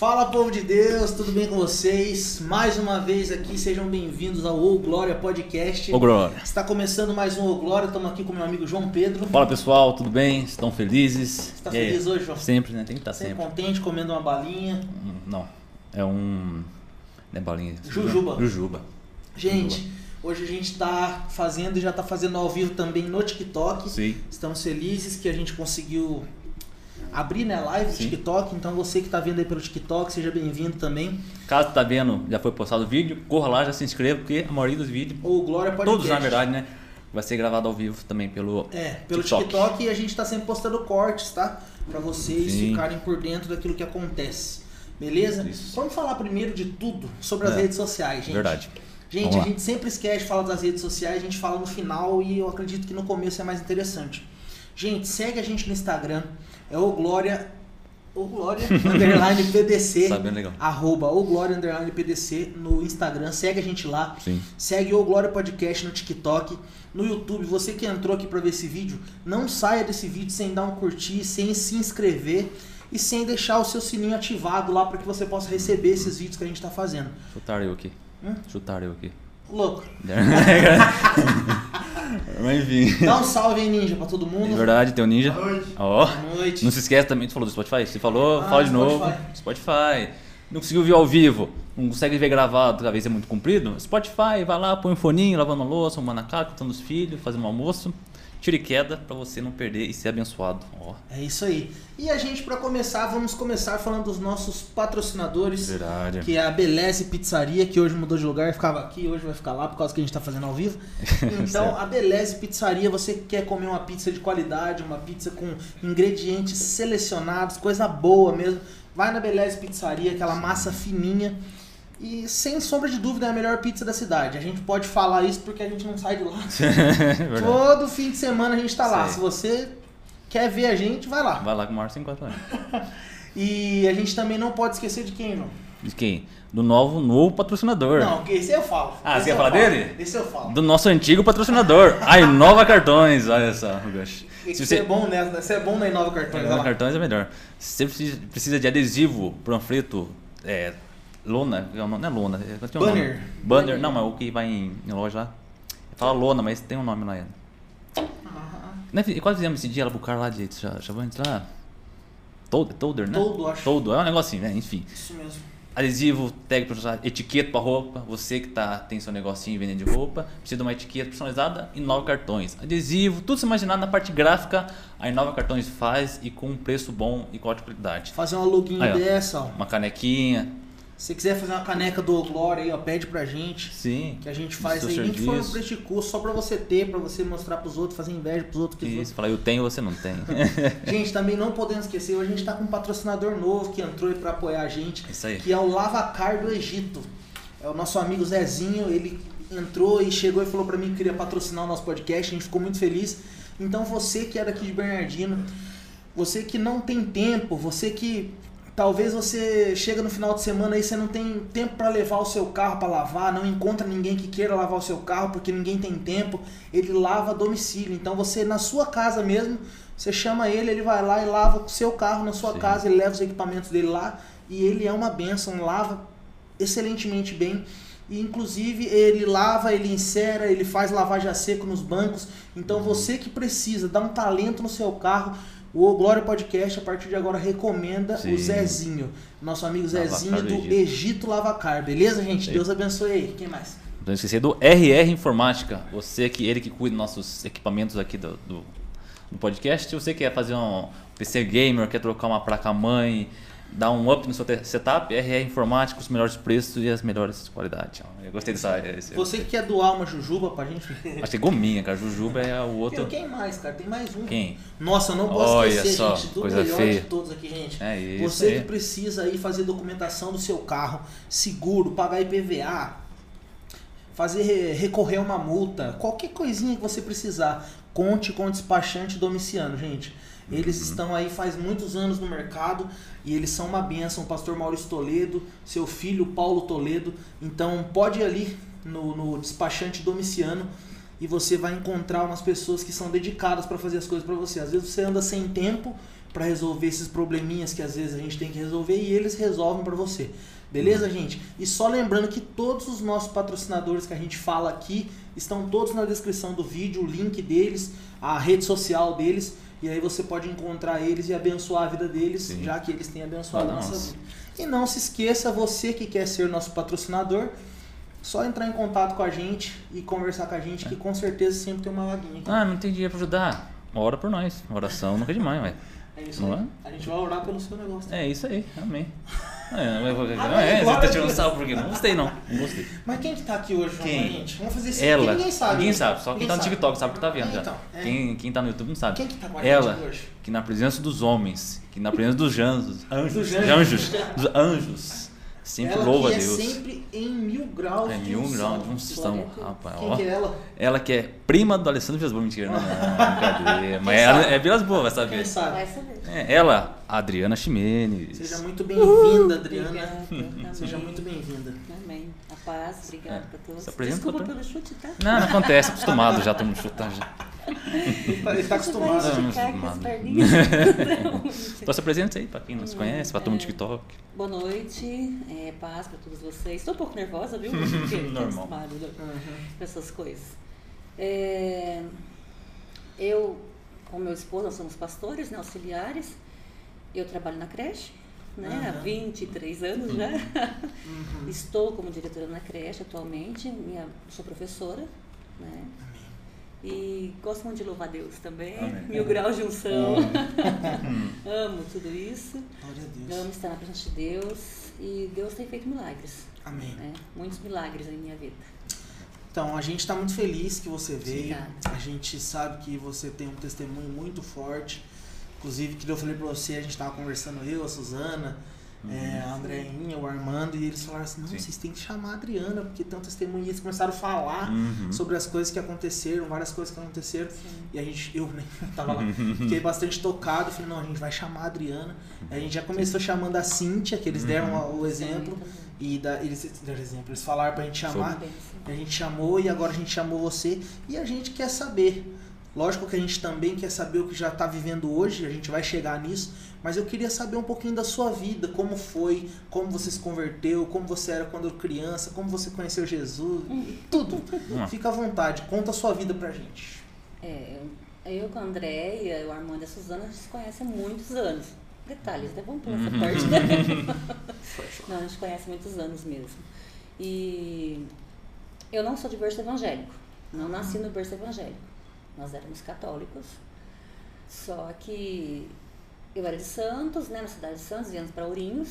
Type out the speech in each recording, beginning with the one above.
Fala povo de Deus, tudo bem com vocês? Mais uma vez aqui, sejam bem-vindos ao O Glória Podcast. Ô Glória. Está começando mais um O Glória, estamos aqui com meu amigo João Pedro. Fala pessoal, tudo bem? Estão felizes? Está feliz hoje, João? Sempre, né? Tem que estar Sempre sempre. contente, comendo uma balinha. Hum, Não, é um... Não é balinha. Jujuba. Jujuba. Gente, hoje a gente está fazendo e já está fazendo ao vivo também no TikTok. Sim. Estamos felizes que a gente conseguiu abrir né, live Sim. TikTok. Então você que está vendo aí pelo TikTok, seja bem-vindo também. Caso tá vendo, já foi postado o vídeo, corra lá, já se inscreva, porque a maioria dos vídeos, O Glória Podcast. todos na verdade, né? Vai ser gravado ao vivo também pelo... É, pelo TikTok. TikTok, e a gente tá sempre postando cortes, tá? Pra vocês Sim. ficarem por dentro daquilo que acontece. Beleza? Isso. Vamos falar primeiro de tudo sobre as É, redes sociais, gente. Verdade. Gente, a gente sempre esquece de falar das redes sociais, a gente fala no final e eu acredito que no começo é mais interessante. Gente, segue a gente no Instagram, é o Glória, o Glória underline PDC, Sabendo legal. arroba o Glória underline PDC no Instagram, segue a gente lá. Sim. Segue o Glória Podcast no TikTok, no YouTube. Você que entrou aqui pra ver esse vídeo, não saia desse vídeo sem dar um curtir, sem se inscrever e sem deixar o seu sininho ativado lá para que você possa receber esses vídeos que a gente tá fazendo. Chutar eu aqui. Hum? Chutar eu aqui. Louco. Mas enfim. Dá um salve aí, ninja, pra todo De mundo. verdade, tem o Ninja. Boa noite. Ó. Boa noite. Não se esquece também, tu falou do Spotify? Você falou, Ah, fala de Spotify. novo. Spotify. Não conseguiu ver ao vivo, não consegue ver gravado, cada vez é muito comprido. Spotify, vai lá, põe um foninho, lavando a louça, arrumando a casa, cantando os filhos, fazendo um almoço. Tira e queda pra você não perder e ser abençoado. É isso aí. E a gente, pra começar, vamos começar falando dos nossos patrocinadores. verdade. Que é a Beleze Pizzaria, que hoje mudou de lugar, ficava aqui, hoje vai ficar lá por causa que a gente tá fazendo ao vivo. Então, a Beleze Pizzaria, você que quer comer uma pizza de qualidade, uma pizza com ingredientes selecionados, coisa boa mesmo, vai na Beleze Pizzaria, aquela massa fininha. E sem sombra de dúvida é a melhor pizza da cidade. A gente pode falar isso porque a gente não sai de lá. verdade. Todo fim de semana a gente tá lá. Se você quer ver a gente, vai lá. Vai lá com o maior 50 anos. E a gente também não pode esquecer de quem, João? De quem? Do novo, novo patrocinador. Não, esse eu falo. Ah, Esse você quer falar falo. dele? Esse eu falo. Do nosso antigo patrocinador. A Inova Cartões. Olha só, Rugash. Esse você... é bom nessa, você é bom na Inova Cartões. Inova olha lá. Cartões é melhor. Se você precisa- precisa de adesivo, panfleto, é, lona, não é lona, é, tem um nome. Banner. Banner, não, mas o que vai em, em loja lá. Fala lona, mas tem um nome lá. É. Ah, Né, fi- quase fizemos esse dia lá pro cara lá de Chavantes lá. Told- Tolder, né? Toldo, acho. Toldo, é um negocinho, né? Enfim. Isso mesmo. Adesivo, tag personalizado, etiqueta pra roupa. Você que tá, tem seu negocinho vendendo de roupa, precisa de uma etiqueta personalizada, Inova Cartões. Adesivo, tudo se imaginar na parte gráfica, a Inova Cartões faz e com um preço bom e com alta qualidade. Fazer uma login Aí, ó. dessa, ó. Uma canequinha, Se você quiser fazer uma caneca do Glória aí, ó, pede pra gente. sim. Que a gente faz aí, nem que for um custo, só pra você ter, pra você mostrar pros outros, fazer inveja pros outros. Que Isso, fala eu tenho, você não tem. Gente, também não podemos esquecer, hoje a gente tá com um patrocinador novo que entrou aí pra apoiar a gente, Isso aí. que é o Lavacar do Egito. É o nosso amigo Zezinho, ele entrou e chegou e falou pra mim que queria patrocinar o nosso podcast, a gente ficou muito feliz. Então você que é daqui de Bernardino, você que não tem tempo, você que talvez você chega no final de semana aí você não tem tempo para levar o seu carro para lavar, não encontra ninguém que queira lavar o seu carro porque ninguém tem tempo, ele lava a domicílio. Então você na sua casa mesmo, você chama ele, ele vai lá e lava o seu carro na sua Sim. casa, ele leva os equipamentos dele lá e ele é uma benção, lava excelentemente bem. E inclusive ele lava, ele insera, ele faz lavagem a seco nos bancos. Então você que precisa dar um talento no seu carro, o Glória Podcast a partir de agora recomenda Sim. o Zezinho, nosso amigo Zezinho do do Egito. Egito Lavacar, beleza, gente? Sim. Deus abençoe aí. Quem mais? Não esquecer do RR Informática. Você que ele que cuida dos nossos equipamentos aqui do, do, do podcast. Se você quer fazer um PC gamer, quer trocar uma placa mãe, dar um up no seu setup, RR Informática, os melhores preços e as melhores qualidades. Eu gostei dessa. esse- Você que quer doar uma jujuba pra gente? Acho que é gominha, cara. Jujuba é o outro. Tem quem mais, cara? Tem mais um. Quem? Nossa, eu não posso Olha esquecer, só, gente, do melhor feia. de todos aqui, gente. É isso. Você que precisa aí fazer documentação do seu carro, seguro, pagar IPVA, fazer recorrer a uma multa, qualquer coisinha que você precisar, conte com o despachante domiciano, gente. Eles Uhum. estão aí faz muitos anos no mercado e eles são uma benção. O pastor Maurício Toledo, seu filho Paulo Toledo. Então pode ir ali no, no despachante domiciano e você vai encontrar umas pessoas que são dedicadas para fazer as coisas para você. Às vezes você anda sem tempo, para resolver esses probleminhas que às vezes a gente tem que resolver e eles resolvem para você. Beleza, Uhum. gente? E só lembrando que todos os nossos patrocinadores que a gente fala aqui estão todos na descrição do vídeo, o link deles, a rede social deles, e aí você pode encontrar eles e abençoar a vida deles, Sim. já que eles têm abençoado a nossa vida. E não se esqueça, você que quer ser nosso patrocinador, só entrar em contato com a gente e conversar com a gente, que com certeza sempre tem uma vaguinha. Ah, não tem dinheiro pra ajudar. Ora por nós. Oração nunca é demais, velho. É isso Não aí. é? A gente vai orar pelo seu negócio. É isso aí, amém. É, não é, Amém, não é, você tá tirando sarro porque não gostei não. Não gostei. Mas quem que tá aqui hoje, Quem? gente? Vamos fazer isso Ela. ninguém sabe. Ninguém sabe, só quem tá no sabe. TikTok sabe o que tá vendo É, já. então, é. Quem, quem tá no YouTube não sabe. Quem que tá com a Ela, hoje? que na presença dos homens, que na presença dos anjos, anjos, anjos, anjos. dos anjos, sempre ela louva que a Deus. é sempre em mil graus É mil graus de unção, rapaz. Quem ó. que é ela? Ela que é prima do Alessandro Vesboa, mentira, não, não, brincadeira. Mas ela é Vilas Boas, vai saber. Quem sabe? Vai saber. É, ela, Adriana Ximenes. Seja muito bem-vinda, Adriana. Obrigada. Seja muito bem-vinda. Amém. A paz, obrigada É, pra todos. se apresenta, Desculpa doutor. pelo chute, tá? Não, não acontece, acostumado já, mundo chutar já. Ele tá, ele tá acostumado. acostumado. Então se apresenta aí pra quem não se conhece, pra todo mundo do TikTok. Boa noite, é, paz pra todos vocês. Estou um pouco nervosa, viu? Porque Normal. acostumada, né, Uhum. essas coisas. É, eu, com meu esposo, nós somos pastores, né, auxiliares. Eu trabalho na creche, né, há Aham. 23 anos já. Uhum. Estou como diretora na creche atualmente, minha, sou professora, né? E gosto muito de louvar Deus também, Amém. mil graus de unção. Amo tudo isso, Glória a Deus. amo estar na presença de Deus e Deus tem feito milagres, Amém. né? Muitos milagres em minha vida. Então, a gente está muito feliz que você veio. Obrigada. A gente sabe que você tem um testemunho muito forte. Inclusive, que eu falei para você, a gente estava conversando, eu, a Suzana, é, a Andréinha, o Armando, e eles falaram assim, não, Sim. vocês têm que chamar a Adriana, porque. E eles começaram a falar Uhum. sobre as coisas que aconteceram, várias coisas que aconteceram. Sim. E a gente, eu né, tava lá, fiquei bastante tocado. Falei, não, a gente vai chamar a Adriana. A gente já começou chamando a Cíntia, que eles deram o exemplo. E da, eles deram exemplo, eles falaram pra gente chamar. Sim. A gente chamou e agora a gente chamou você. E a gente quer saber. Lógico que a gente também quer saber o que já está vivendo hoje, a gente vai chegar nisso. Mas eu queria saber um pouquinho da sua vida, como foi, como você se converteu, como você era quando criança, como você conheceu Jesus, tudo. Fica à vontade, conta a sua vida pra gente. É, eu com a Andréia, o Armando e a Suzana, a gente se conhece há muitos anos. Detalhes, né? Vamos pular essa parte. Né? Não, a gente conhece há muitos anos mesmo. E eu não sou de berço evangélico. Não nasci no berço evangélico. Nós éramos católicos. Só que eu era de Santos, né, na cidade de Santos, viemos para Ourinhos.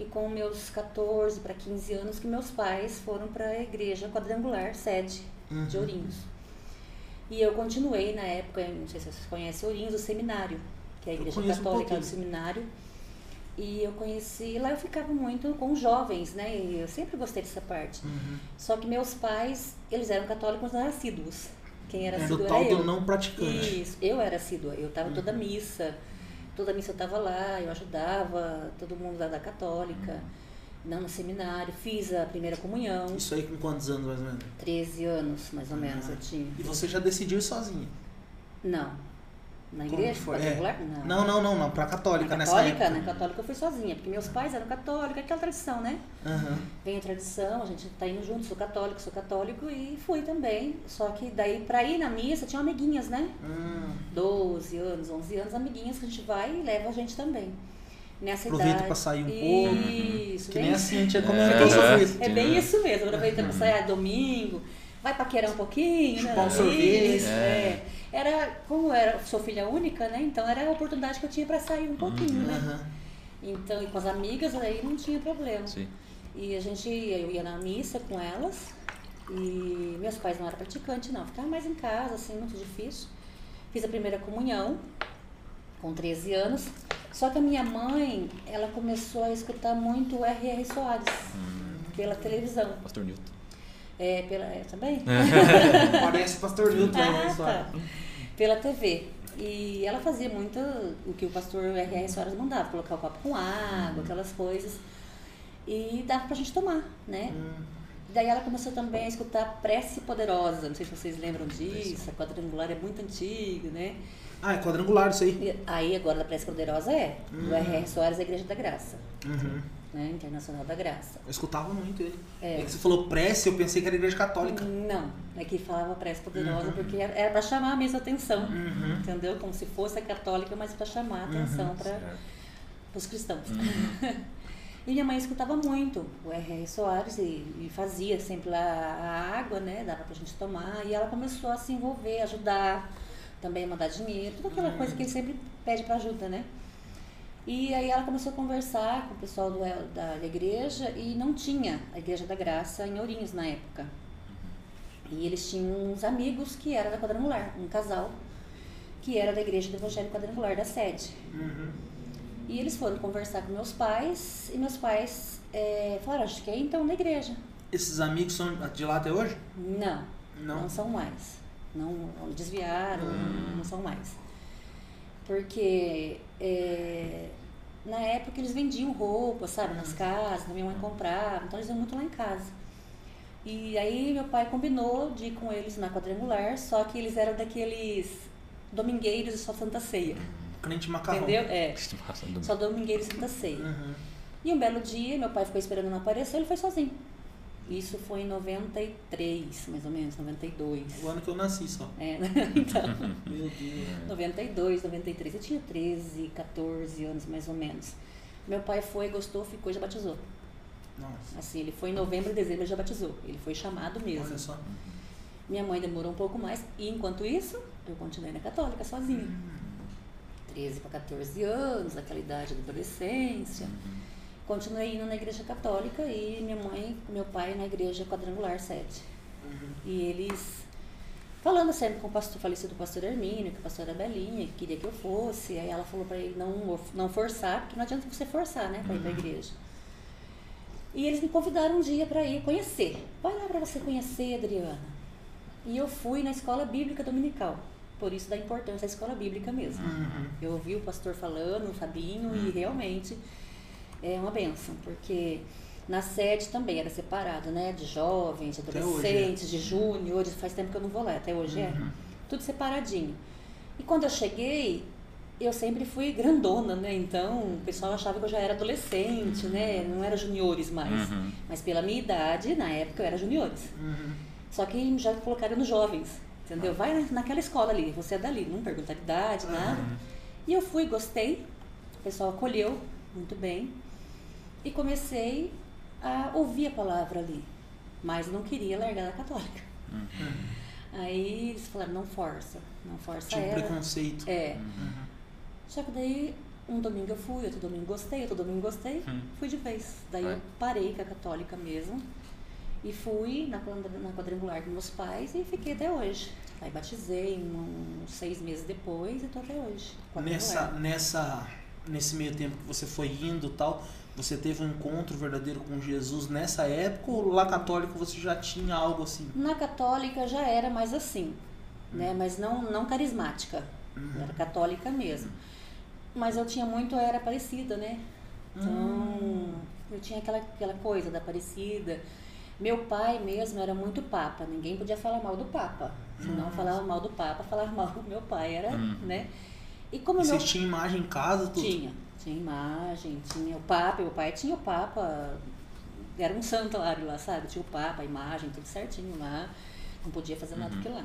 E com meus 14 para 15 anos que meus pais foram para a igreja quadrangular, sede de Uhum. Ourinhos. E eu continuei na época, não sei se vocês conhecem Ourinhos, o seminário, que é a igreja conheço um católica do seminário. E eu conheci, lá eu ficava muito com jovens, né? E eu sempre gostei dessa parte. Uhum. Só que meus pais, eles eram católicos, assíduos. Quem era Era assíduo o era tal eu. do não praticante. Isso, eu era assídua. Eu estava Uhum. toda missa. Toda missa eu estava lá, eu ajudava todo mundo lá da católica. Não no seminário, fiz a primeira comunhão. Isso aí com quantos anos mais ou menos? 13 anos, mais ou menos, Ah. eu tinha. E você já decidiu ir sozinha? Não. Na Como igreja que foi? quadrangular? Não, não, não, não, pra católica Na nessa católica, época. na católica eu fui sozinha, porque meus pais eram católicos, aquela tradição, né? Aham. Vem a tradição, a gente tá indo junto, sou católico, sou católico e fui também. Só que daí pra ir na missa tinha amiguinhas, né? Hum, 12 anos, 11 anos, amiguinhas que a gente vai e leva a gente também. Nessa aproveita idade. pra sair um pouco. Isso, Que bem nem a isso. Cintia É. comentou sobre isso. É bem isso mesmo, aproveita pra sair ah, domingo, vai paquerar um pouquinho, né? Chupar um sorvete. Isso, é. Era, como era, sou filha única, né? Então era a oportunidade que eu tinha pra sair um pouquinho, né? Aham. Então, e com as amigas aí não tinha problema. Sim. E a gente, eu ia na missa com elas e meus pais não eram praticantes não, ficava mais em casa, assim, muito difícil. Fiz a primeira comunhão com 13 anos, só que a minha mãe, ela começou a escutar muito o R.R. Soares pela televisão. Pastor Newton. É, pela, é, também? Parece pastor Newton, Ah, né? tá. Pela TV. E ela fazia muito o que o pastor R.R. Soares mandava, colocar o copo com água, aquelas coisas. E dava pra gente tomar, né? Hum, Daí ela começou também a escutar Prece Poderosa. Não sei se vocês lembram disso. A quadrangular é muito antiga, né? Ah, é quadrangular isso aí. E aí agora da Prece Poderosa é. Do R.R. Soares, a Igreja da Graça. Uhum. Né? Internacional da Graça. Eu escutava muito ele. É. É que você falou prece, eu pensei que era igreja católica. Não, é que falava Prece Poderosa porque era para chamar a mesma atenção. Uhum. Entendeu? Como se fosse a católica, mas para chamar a atenção para Certo. os cristãos. e minha mãe escutava muito o R.R. Soares e, e fazia sempre lá a água, né? Dava pra gente tomar. E ela começou a se envolver, ajudar, também a mandar dinheiro, toda aquela coisa que ele sempre pede para ajuda, né? E aí ela começou a conversar com o pessoal do, da, da igreja e não tinha a Igreja da Graça em Ourinhos na época. E eles tinham uns amigos que era da quadrangular, um casal que era da igreja do Evangelho Quadrangular da sede. Uhum. E eles foram conversar com meus pais e meus pais é, falaram, acho que é então na igreja. Esses amigos são de lá até hoje? Não, Não. não, são mais. Não desviaram, não são mais. Porque é, na época eles vendiam roupa, sabe, nas casas, minha mãe comprava, então eles iam muito lá em casa. E aí meu pai combinou de ir com eles na quadrangular, só que eles eram daqueles domingueiros e só Santa Ceia. Crente macarrão. Entendeu? É. Só domingueiros e Santa Ceia. Uhum. E um belo dia, meu pai ficou esperando não aparecer, ele foi sozinho. Isso foi em 93, mais ou menos, 92. O ano que eu nasci só. É, então, Meu Deus. 92, 93. Eu tinha 13, 14 anos mais ou menos. Meu pai foi, gostou, ficou e já batizou. Nossa. Assim, ele foi em novembro, dezembro e já batizou. Ele foi chamado mesmo. Olha só. Minha mãe demorou um pouco mais. E enquanto isso, eu continuei na católica sozinha. 13 para 14 anos, aquela idade da adolescência. Continuei indo na igreja católica e minha mãe com meu pai na igreja quadrangular 7. Uhum. E eles falando sempre com o pastor, falecido pastor Hermínio, que a pastora Belinha, que queria que eu fosse. Aí ela falou para ele não, não forçar, porque não adianta você forçar, né, para ir para a igreja. E eles me convidaram um dia para ir conhecer. Vai lá para você conhecer, Adriana. E eu fui na escola bíblica dominical. Por isso da importância da escola bíblica mesmo. Uhum. Eu ouvi o pastor falando, o Fabinho, e realmente é uma benção, porque na sede também era separado, né? De jovens, de hoje, adolescentes, de júniores, faz tempo que eu não vou lá, até hoje é. Tudo separadinho. E quando eu cheguei, eu sempre fui grandona, né? Então o pessoal achava que eu já era adolescente, né? Não era juniores mais. Uhum. Mas pela minha idade, na época eu era juniores. Uhum. Só que já colocaram nos jovens, entendeu? Vai na- naquela escola ali, você é dali, não pergunta a idade, nada. E eu fui, gostei, o pessoal acolheu muito bem. E comecei a ouvir a palavra ali, mas não queria largar da católica. Aí eles falaram, não força, não força Tinha um preconceito. É. Uhum. Só que daí, um domingo eu fui, outro domingo gostei, outro domingo gostei, Hum. fui de vez. Daí eu parei com a católica mesmo e fui na, quadra- na quadrangular com meus pais e fiquei até hoje. Aí batizei um- uns seis meses depois e tô até hoje. Nessa, nessa, nesse meio tempo que você foi indo e tal, você teve um encontro verdadeiro com Jesus nessa época ou lá católico você já tinha algo assim? Na católica já era mais assim, Hum. né? Mas não, não carismática. Uhum. Era católica mesmo. Mas eu tinha muito, era parecida, né? Então, Hum. eu tinha aquela, aquela coisa da parecida. Meu pai mesmo era muito papa, ninguém podia falar mal do papa. Se não falava mal do papa, falava mal do meu pai, era, Hum. né? E como E meu tinham imagem em casa, tudo? tinha, tinha imagem, tinha o papa, meu pai tinha o papa, era um santuário lá, sabe? Tinha o papa, a imagem, tudo certinho lá, não podia fazer nada Uhum. daquilo lá.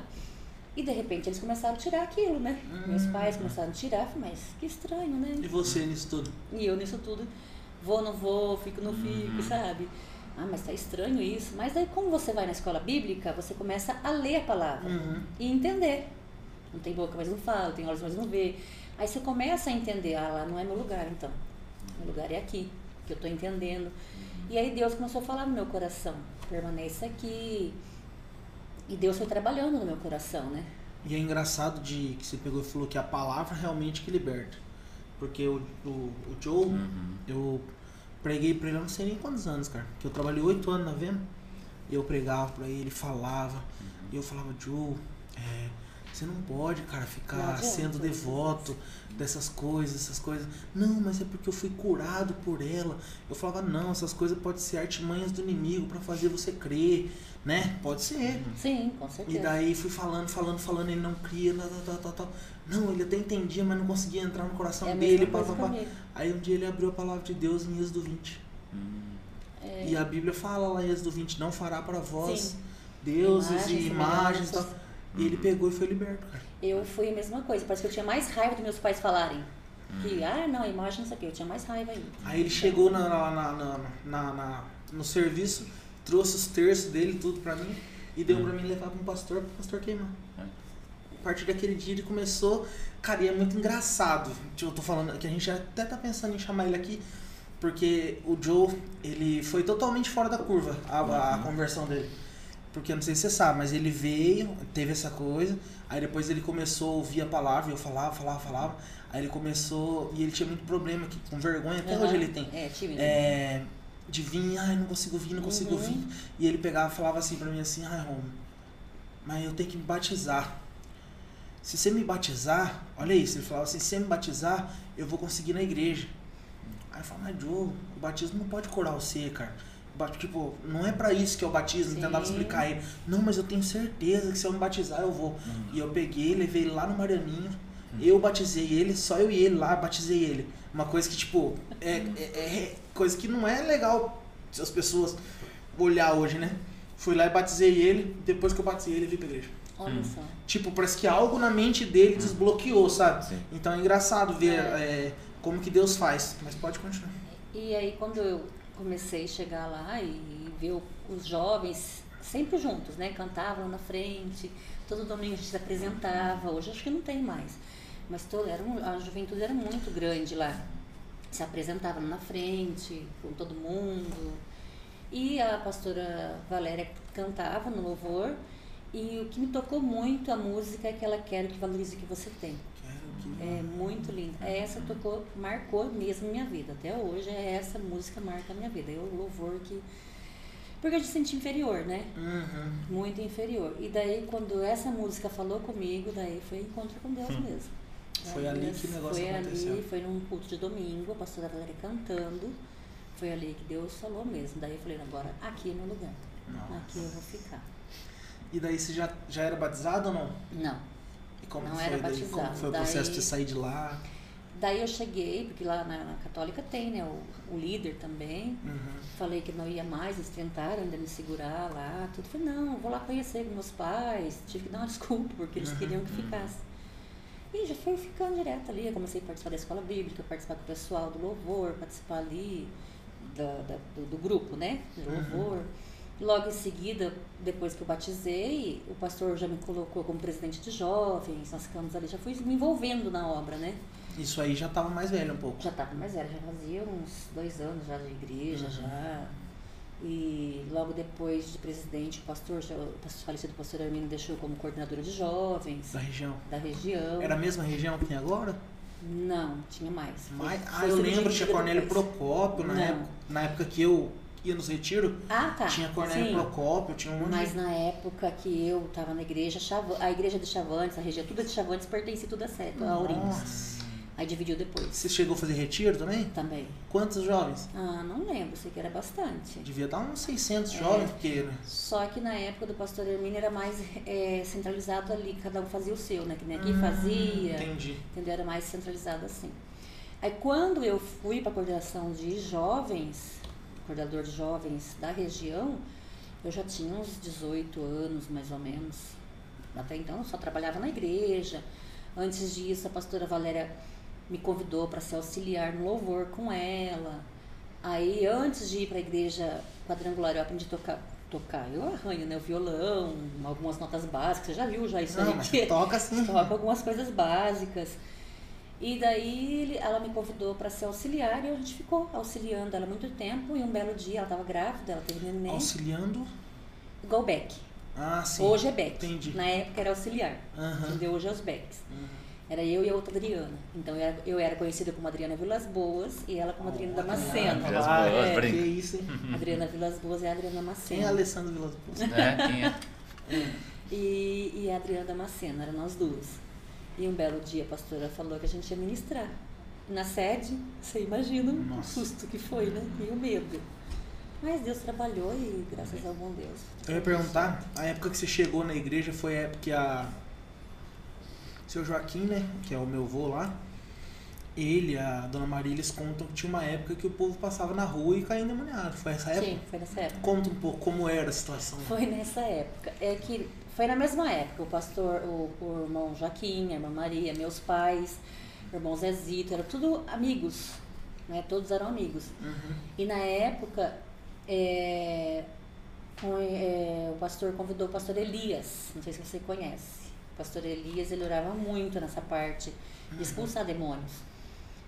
E de repente eles começaram a tirar aquilo, né? Meus Hum. pais começaram a tirar, falei, mas que estranho, né? E você nisso tudo? E eu nisso tudo, vou, não vou, fico, não fico, Uhum. sabe? Ah, mas tá estranho isso. Mas aí, como você vai na escola bíblica, você começa a ler a palavra Uhum. e entender. Não tem boca, mas não fala, tem olhos, mas não vê. Aí você começa a entender, ah, lá não é meu lugar, então. Meu lugar é aqui, que eu tô entendendo. E aí Deus começou a falar no meu coração, permaneça aqui. E Deus foi trabalhando no meu coração, né? E é engraçado de que você pegou e falou que a palavra realmente que liberta. Porque o, o, o Joe, Uhum. eu preguei pra ele, eu não sei nem quantos anos, cara. Que eu trabalhei oito anos na Venda. E eu pregava pra ele, falava. E eu falava, Joe, é, Você não pode, cara, ficar sendo devoto dessas coisas, essas coisas. Não, mas é porque eu fui curado por ela. Eu falava, não, essas coisas podem ser artimanhas do inimigo pra fazer você crer, né? Pode ser. Sim, com E certeza. daí fui falando, falando, falando, ele não cria, tal, tal, tal, tal. Não, ele até entendia, mas não conseguia entrar no coração é dele. Pá, pá, pá. Aí um dia ele abriu a palavra de Deus em Êxodo 20. Hum. É, E a Bíblia fala lá em Êxodo 20, não fará para vós Sim. deuses Imagens, e imagens e tal. E ele pegou e foi liberto, cara. Eu fui a mesma coisa. Parece que eu tinha mais raiva dos meus pais falarem. Que, ah, não, imagem não sei o quê. Eu tinha mais raiva ainda. Aí ele chegou na, na, na, na- na- na- no serviço, trouxe os terços dele, tudo pra mim, e deu pra mim levar pra um pastor, pro pastor queimar. É. A partir daquele dia ele começou. Cara, e é muito engraçado. Tipo, Eu tô falando que a gente até tá pensando em chamar ele aqui, porque o Joe, ele foi totalmente fora da curva, a, a conversão dele. Porque eu não sei se você sabe, mas ele veio, teve essa coisa, aí depois ele começou a ouvir a palavra, eu falava, falava, falava. Aí ele começou, e ele tinha muito problema aqui, com vergonha, até Aham. hoje ele tem. É, tímido. É, de vir, ai, não consigo vir, não consigo Uhum. vir. E ele pegava e falava assim pra mim assim, ai, Romo, mas eu tenho que me batizar. Se você me batizar, olha isso, ele falava assim, se você me batizar, eu vou conseguir na igreja. Aí eu falava, mas Joe, o batismo não pode curar você, cara. Tipo, não é pra isso que é o batismo, Sim. tentava explicar ele. Não, mas eu tenho certeza que se eu me batizar, eu vou. E eu peguei, levei ele lá no Marianinho, eu batizei ele, só eu e ele lá, batizei ele. Uma coisa que, tipo, é, é- é coisa que não é legal se as pessoas olhar hoje, né? Fui lá e batizei ele, depois que eu batizei ele, eu vim pra igreja. Olha Hum. só. Tipo, parece que algo na mente dele desbloqueou, sabe? Sim. Então é engraçado ver É. é, como que Deus faz. Mas pode continuar. E aí quando eu comecei a chegar lá e ver os jovens sempre juntos, né? Cantavam na frente, todo domingo a gente se apresentava, hoje acho que não tem mais. Mas todo, era um- a juventude era muito grande lá. Se apresentava na frente, com todo mundo. E a pastora Valéria cantava no louvor. E o que me tocou muito a música é aquela Quero que valorize o que você tem. É muito linda. Essa tocou, marcou mesmo minha vida. Até hoje é essa música marca a minha vida. É o louvor que. Porque eu me senti inferior, né? Uhum. Muito inferior. E daí quando essa música falou comigo, daí foi encontro com Deus mesmo. Foi Daí ali que o negócio foi aconteceu. ali, foi num culto de domingo, a pastora Valéria cantando. Foi ali que Deus falou mesmo. Daí eu falei, agora aqui é meu lugar. Nossa. Aqui eu vou ficar. E daí você já, já era batizado ou não? Não. Como Não era daí? Como batizado. que foi o processo Daí- de sair de lá? Daí eu cheguei, porque lá na, na católica tem, né? O, o líder também. Uhum. Falei que não ia mais, eles tentaram ainda me segurar lá, tudo. Falei, não, vou lá conhecer meus pais. Tive que dar uma desculpa, porque eles Uhum. queriam que ficasse. E já fui ficando direto ali. Eu comecei a participar da escola bíblica, participar com o pessoal do louvor, participar ali da, da- do, do grupo, né? Do Uhum. Logo em seguida, depois que eu batizei, o pastor já me colocou como presidente de jovens, nós ficamos ali, já fui me envolvendo na obra, né? Isso aí já tava mais velho um pouco. Já estava mais velha, já fazia uns dois anos já de igreja, Uhum. já. E logo depois de presidente, o pastor, já- o pastor falecido pastor Armino deixou como coordenadora de jovens Da região. da região. Era a mesma região que tem agora? Não, tinha mais. Foi- Mas, ah, foi eu lembro, tinha Cornélio. Procópio na Não. época. Na época que eu ia nos retiros, Ah, tá. tinha Cornélio sim. Procópio, tinha um monte Mas de... na época que eu estava na igreja, a igreja de Chavantes, a região tudo de Chavantes pertencia tudo a Seto, a Aurinos. Nossa. Aí dividiu depois. Você chegou a fazer retiro também? Também. Quantos jovens? Ah, não lembro, sei que era bastante. Devia dar uns 600 É. jovens, porque... né? Só que na época do pastor Hermínio era mais é, centralizado ali, cada um fazia o seu, né? Que nem aqui Hum, fazia, Entendi. entendeu? Era mais centralizado assim. Aí quando eu fui para a coordenação de jovens, coordenador de jovens da região, eu já tinha uns 18 anos, mais ou menos. Até então eu só trabalhava na igreja. Antes disso, a pastora Valéria me convidou para ser auxiliar no louvor com ela. Aí, antes de ir para a igreja quadrangular, eu aprendi a tocar. Tocar, eu arranho, né? O violão, algumas notas básicas. Você já viu já isso Não, aí? toca assim. toca algumas coisas básicas. E daí ela me convidou para ser auxiliar e a gente ficou auxiliando ela muito tempo. E um belo dia ela estava grávida, ela teve neném, Auxiliando... igual Beck. Ah, sim. Hoje é Beck. Entendi. Na época era auxiliar. Aham. Entendeu? Hoje é os Becks. Uhum. Era eu e a outra Adriana. Então eu era, eu era conhecida como Adriana Vilas Boas e ela como Adriana Damasceno. Vilas Ah, Boas, é, brinca. que isso, hein? Adriana Vilas Boas é a Adriana Quem é Damasceno. Alessandro Vilas Boas? É, quem é? e, e a Adriana Damasceno, eram nós duas. E um belo dia a pastora falou que a gente ia ministrar. Na sede, você imagina o susto que foi, né? E o medo. Mas Deus trabalhou e graças ao bom Deus. Eu ia perguntar, a época que você chegou na igreja foi a época que a seu Joaquim, né, que é o meu avô lá, ele, a dona Maria, eles contam que tinha uma época que o povo passava na rua e caía endemoniado. Foi essa época? Sim, foi nessa época. Conta um pouco como era a situação. Foi nessa época. É que foi na mesma época. O pastor, o, o irmão Joaquim, a irmã Maria, meus pais, o irmão Zezito, eram tudo amigos. Né? Todos eram amigos. Uhum. E na época, é, é, o pastor convidou o pastor Elias. Não sei se você conhece. O pastor Elias, ele orava muito nessa parte de expulsar demônios.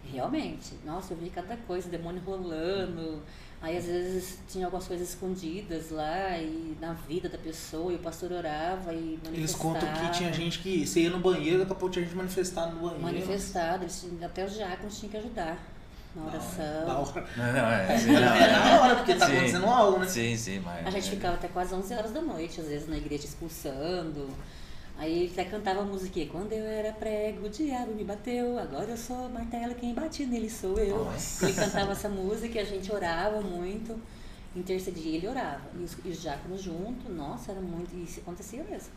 Realmente, nossa, eu vi cada coisa, demônio rolando. Aí às vezes tinha algumas coisas escondidas lá e na vida da pessoa, e o pastor orava e manifestava. Eles contam que tinha gente que você ia no banheiro, daqui a pouco tinha gente manifestado no banheiro. Manifestado, eles até os diáconos tinham que ajudar na oração. Da hora. Não, não, é, sim, É não, da hora, porque tá Sim. acontecendo algo, né? Sim, sim, mas. A gente ficava até quase 11 horas da noite, às vezes na igreja expulsando. Aí ele até cantava a musiquinha. Quando eu era prego, o diabo me bateu. Agora eu sou martelo, quem bate nele sou eu. Nossa. Ele cantava essa música e a gente orava muito. Intercedia e ele orava. E os, e os diáconos junto, nossa, era muito. E isso acontecia mesmo.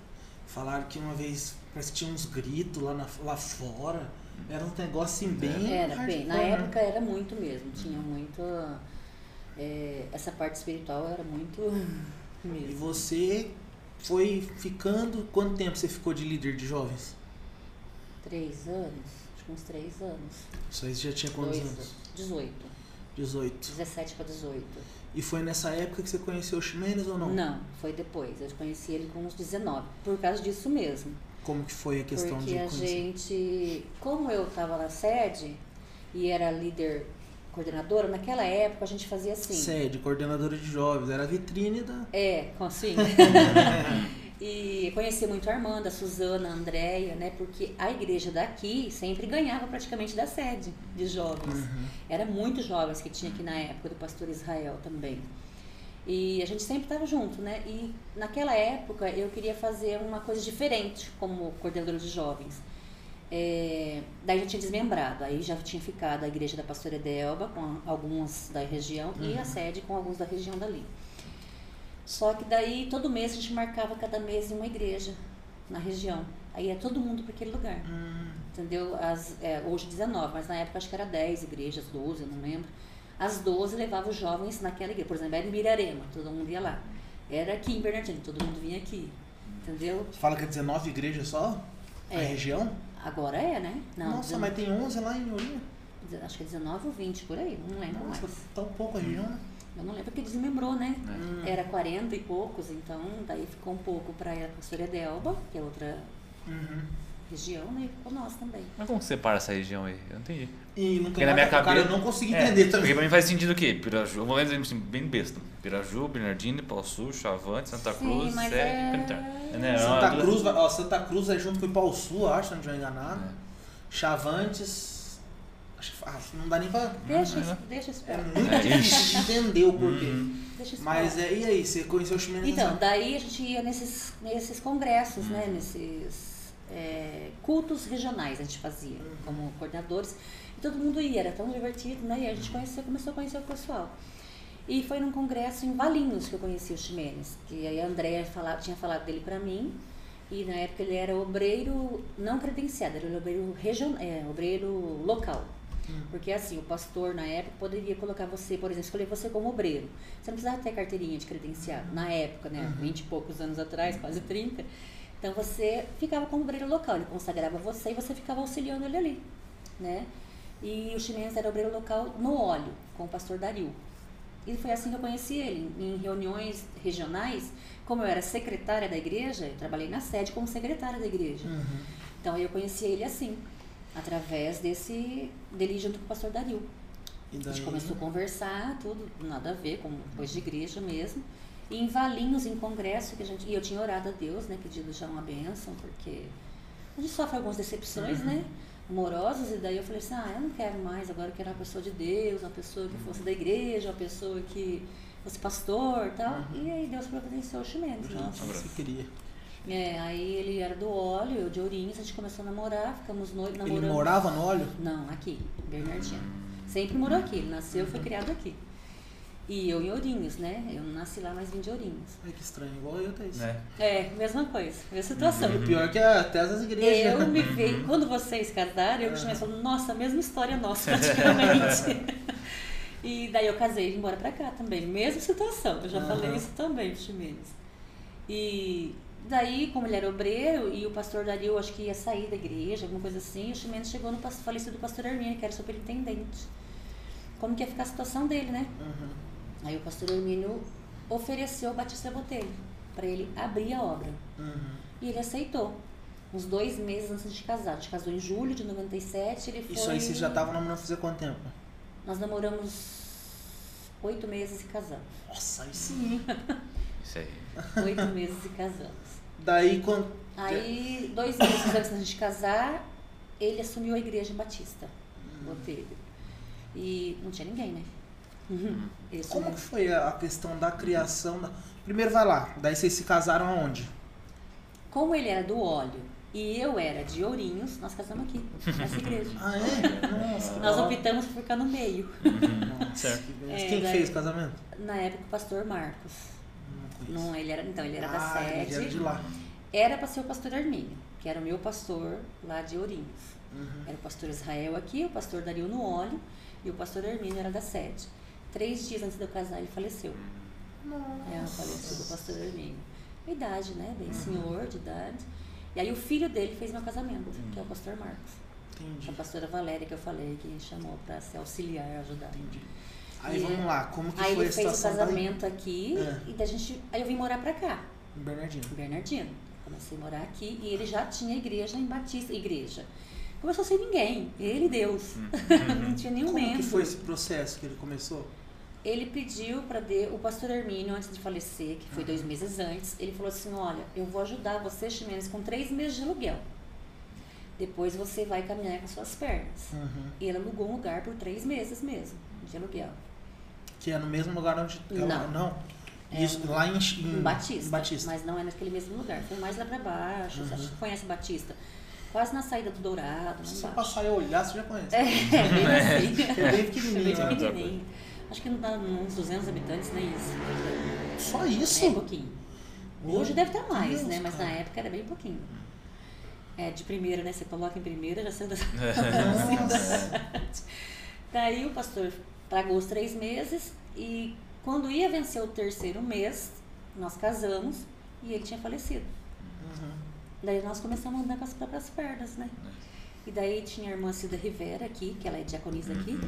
Falaram que uma vez parece que tinha uns gritos lá, na, lá fora. Era um negócio assim bem. Era, bem. Na né? época era muito mesmo. Tinha muito. é, essa parte espiritual era muito E mesmo. você foi ficando. Quanto tempo você ficou de líder de jovens? Três anos? Acho que uns três anos. Isso aí já tinha quantos Dois, anos? 18. 18. 17 para 18. E foi nessa época que você conheceu o Ximenes ou não? Não, foi depois. Eu conheci ele com uns 19. Por causa disso mesmo. Como que foi a questão Porque de a conhecer? gente, como eu estava na sede e era líder coordenadora, naquela época a gente fazia assim. Sede, coordenadora de jovens, era a vitrine da. É, assim. e conheci muito a Armanda, a Suzana, a Andréia, né? Porque a igreja daqui sempre ganhava praticamente da sede de jovens. Uhum. Era muitos jovens que tinha aqui na época do pastor Israel também. E a gente sempre estava junto, né? E naquela época eu queria fazer uma coisa diferente como coordenadora de jovens. É, daí já tinha desmembrado, aí já tinha ficado a igreja da pastora Delba com alguns da região e a sede com alguns da região dali. Só que daí todo mês a gente marcava cada mês em uma igreja na região. Aí ia todo mundo para aquele lugar. Hum, Entendeu? As, é, hoje 19, mas na época acho que era 10 igrejas, 12, eu não lembro. As 12 levavam os jovens naquela igreja. Por exemplo, era em Mirarema, todo mundo ia lá. Era aqui em Bernardino, todo mundo vinha aqui. Entendeu? Você fala que é 19 igrejas só? A É. região? Agora é, né? Não, Nossa, 19, mas tem 11 lá em Olinda. acho que é 19 ou 20 por aí, não lembro Nossa, mais. tão pouco a região, né? Eu não lembro porque desmembrou, né? Hum. Era 40 e poucos, então daí ficou um pouco para a Delba, que é outra Uhum. Região, né? E ficou nós também. Mas como que separa essa região aí? Eu não entendi. E não Porque tem na minha nada, cara, cabeça. eu não consegui É, entender Porque também. pra mim faz sentido o quê? Piraju, vamos dizer assim, bem besta. Piraju, Bernardino, Pau Sul, Chavante, Santa Sim, Cruz, mas Sede, é- Canitar. Né, Santa uma- Cruz, ó, Santa Cruz é junto com o Pau Sul, acho, não estiver enganado. É. Chavantes. Acho ah, não dá nem pra. Deixa, isso, deixa isso É muito É, difícil de entender o porquê. Deixa isso Mas é, e aí, você conheceu o Ximenes? Então, daí a gente ia nesses, nesses congressos, né? Nesses é, cultos regionais a gente fazia como coordenadores. E todo mundo ia, era tão divertido, né? E a gente conheceu, começou a conhecer o pessoal. E foi num congresso em Valinhos que eu conheci o Ximenes. Que aí a Andréia fala- tinha falado dele pra mim. E na época ele era obreiro não credenciado, ele era obreiro, region, é, obreiro local. Porque assim, o pastor na época poderia colocar você, por exemplo, escolher você como obreiro. Você não precisava ter carteirinha de credenciado. Na época, né? 20 e poucos anos atrás, quase 30. Então você ficava como obreiro local, ele consagrava você e você ficava auxiliando ele ali, né? E o Ximenes era obreiro local no óleo, com o pastor Dario. E foi assim que eu conheci ele, em reuniões regionais. Como eu era secretária da igreja, eu trabalhei na sede como secretária da igreja. Uhum. Então aí eu conheci ele assim, através desse dele junto com o pastor Dario. E A daí, gente começou a conversar, tudo, nada a ver, com coisa de igreja mesmo. E em Valinhos, em congresso, que a gente, e eu tinha orado a Deus, né, pedido já uma bênção, porque a gente sofre algumas decepções, né, amorosas, e daí eu falei assim, ah, eu não quero mais, agora eu quero uma pessoa de Deus, uma pessoa que fosse da igreja, uma pessoa que fosse pastor e tal. E aí Deus providenciou o Ximenes, Gente, nossa. você queria. É, aí ele era do óleo, eu de Ourinhos, a gente começou a namorar, ficamos noivos, namorando. Ele morava no óleo? Não, aqui, Bernardino. Sempre morou aqui, ele nasceu e foi criado aqui. E eu em Ourinhos, né? Eu não nasci lá, mas vim de Ourinhos. Ai, que estranho, igual eu, Thaís. É. É, mesma coisa, mesma situação. E o pior é que até as igrejas. Eu me vejo, quando vocês casaram, eu chamei e falei, nossa, mesma história nossa, praticamente. e daí eu casei e vim embora pra cá também, mesma situação, eu já Aham. falei isso também pro Ximenes. E daí, como ele era obreiro e o pastor Dario, acho que ia sair da igreja, alguma coisa assim, o Ximenes chegou no falecido pastor Hermínio, que era superintendente. Como que ia ficar a situação dele, né? Uhum. Aí o pastor Hermínio ofereceu o Batista Botelho para ele abrir a obra. Uhum. E ele aceitou. Uns dois meses antes de casar. A gente casou em julho de 97, ele foi... Isso aí vocês já estavam namorando fazer quanto tempo? Nós namoramos oito meses e casamos. Nossa, aí sim. Isso aí. Oito meses e casamos. Daí quando. Aí, dois meses antes da gente casar, ele assumiu a igreja batista, Botelho. E não tinha ninguém, né? Ele Como que foi a questão da criação da. Primeiro vai lá, daí vocês se casaram aonde? Como ele era do óleo e eu era de Ourinhos, nós casamos aqui, nessa igreja. Ah, é? Nossa. Nós da optamos por ficar no meio. Certo. É, Quem que daí- fez o casamento? Na época, o pastor Marcos. Não. Não, ele era, então, ele era da ah, ele sede. era de lá. Era para ser o pastor Armínio, que era o meu pastor lá de Ourinhos. Uhum. Era o pastor Israel aqui, o pastor Dario no óleo e o pastor Armínio era da sede. Três dias antes de eu casar, ele faleceu. É, faleceu o pastor Armínio. Idade, né? Bem senhor de idade. E aí o filho dele fez meu casamento, que é o pastor Marcos. Entendi. A pastora Valéria que eu falei, que chamou para se auxiliar, ajudar. Entendi. Aí E- vamos lá, como que Aí foi ele a fez o casamento aqui É. e da gente, aí eu vim morar pra cá, daí? Em Bernardino. Bernardino. Comecei a morar aqui e ele já tinha igreja em Batista, igreja. Começou sem ninguém, ele e Deus. Não tinha nenhum Como membro. que foi esse processo que ele começou? Ele pediu para o pastor Hermínio, antes de falecer, que foi dois meses antes, ele falou assim, olha, eu vou ajudar você, Ximenes, com três meses de aluguel. Depois você vai caminhar com suas pernas. Uhum. E ele alugou um lugar por três meses mesmo, de aluguel. Que é no mesmo lugar onde. Não. Não. É Isso, lá em, em Batista, Batista. Mas não é naquele mesmo lugar. Foi mais lá pra baixo. Você Uhum. acha que conhece Batista? Quase na saída do Dourado, Se embaixo. passar e olhar, você já conhece. É, é bem assim. É bem pequenininho, bem né? pequenininho. Acho que não dá uns 200 habitantes, nem isso. Só isso? É pouquinho. Hoje Meu deve ter mais, Deus, né? Mas na cara. época era bem pouquinho. É, de primeira, né? Você coloca em primeira, já saiu da Nossa. Daí o pastor pagou os três meses e quando ia vencer o terceiro mês, nós casamos e ele tinha falecido. Uhum. Daí nós começamos a andar com as próprias pernas, né? E daí tinha a irmã Cida Rivera aqui, que ela é diaconisa aqui.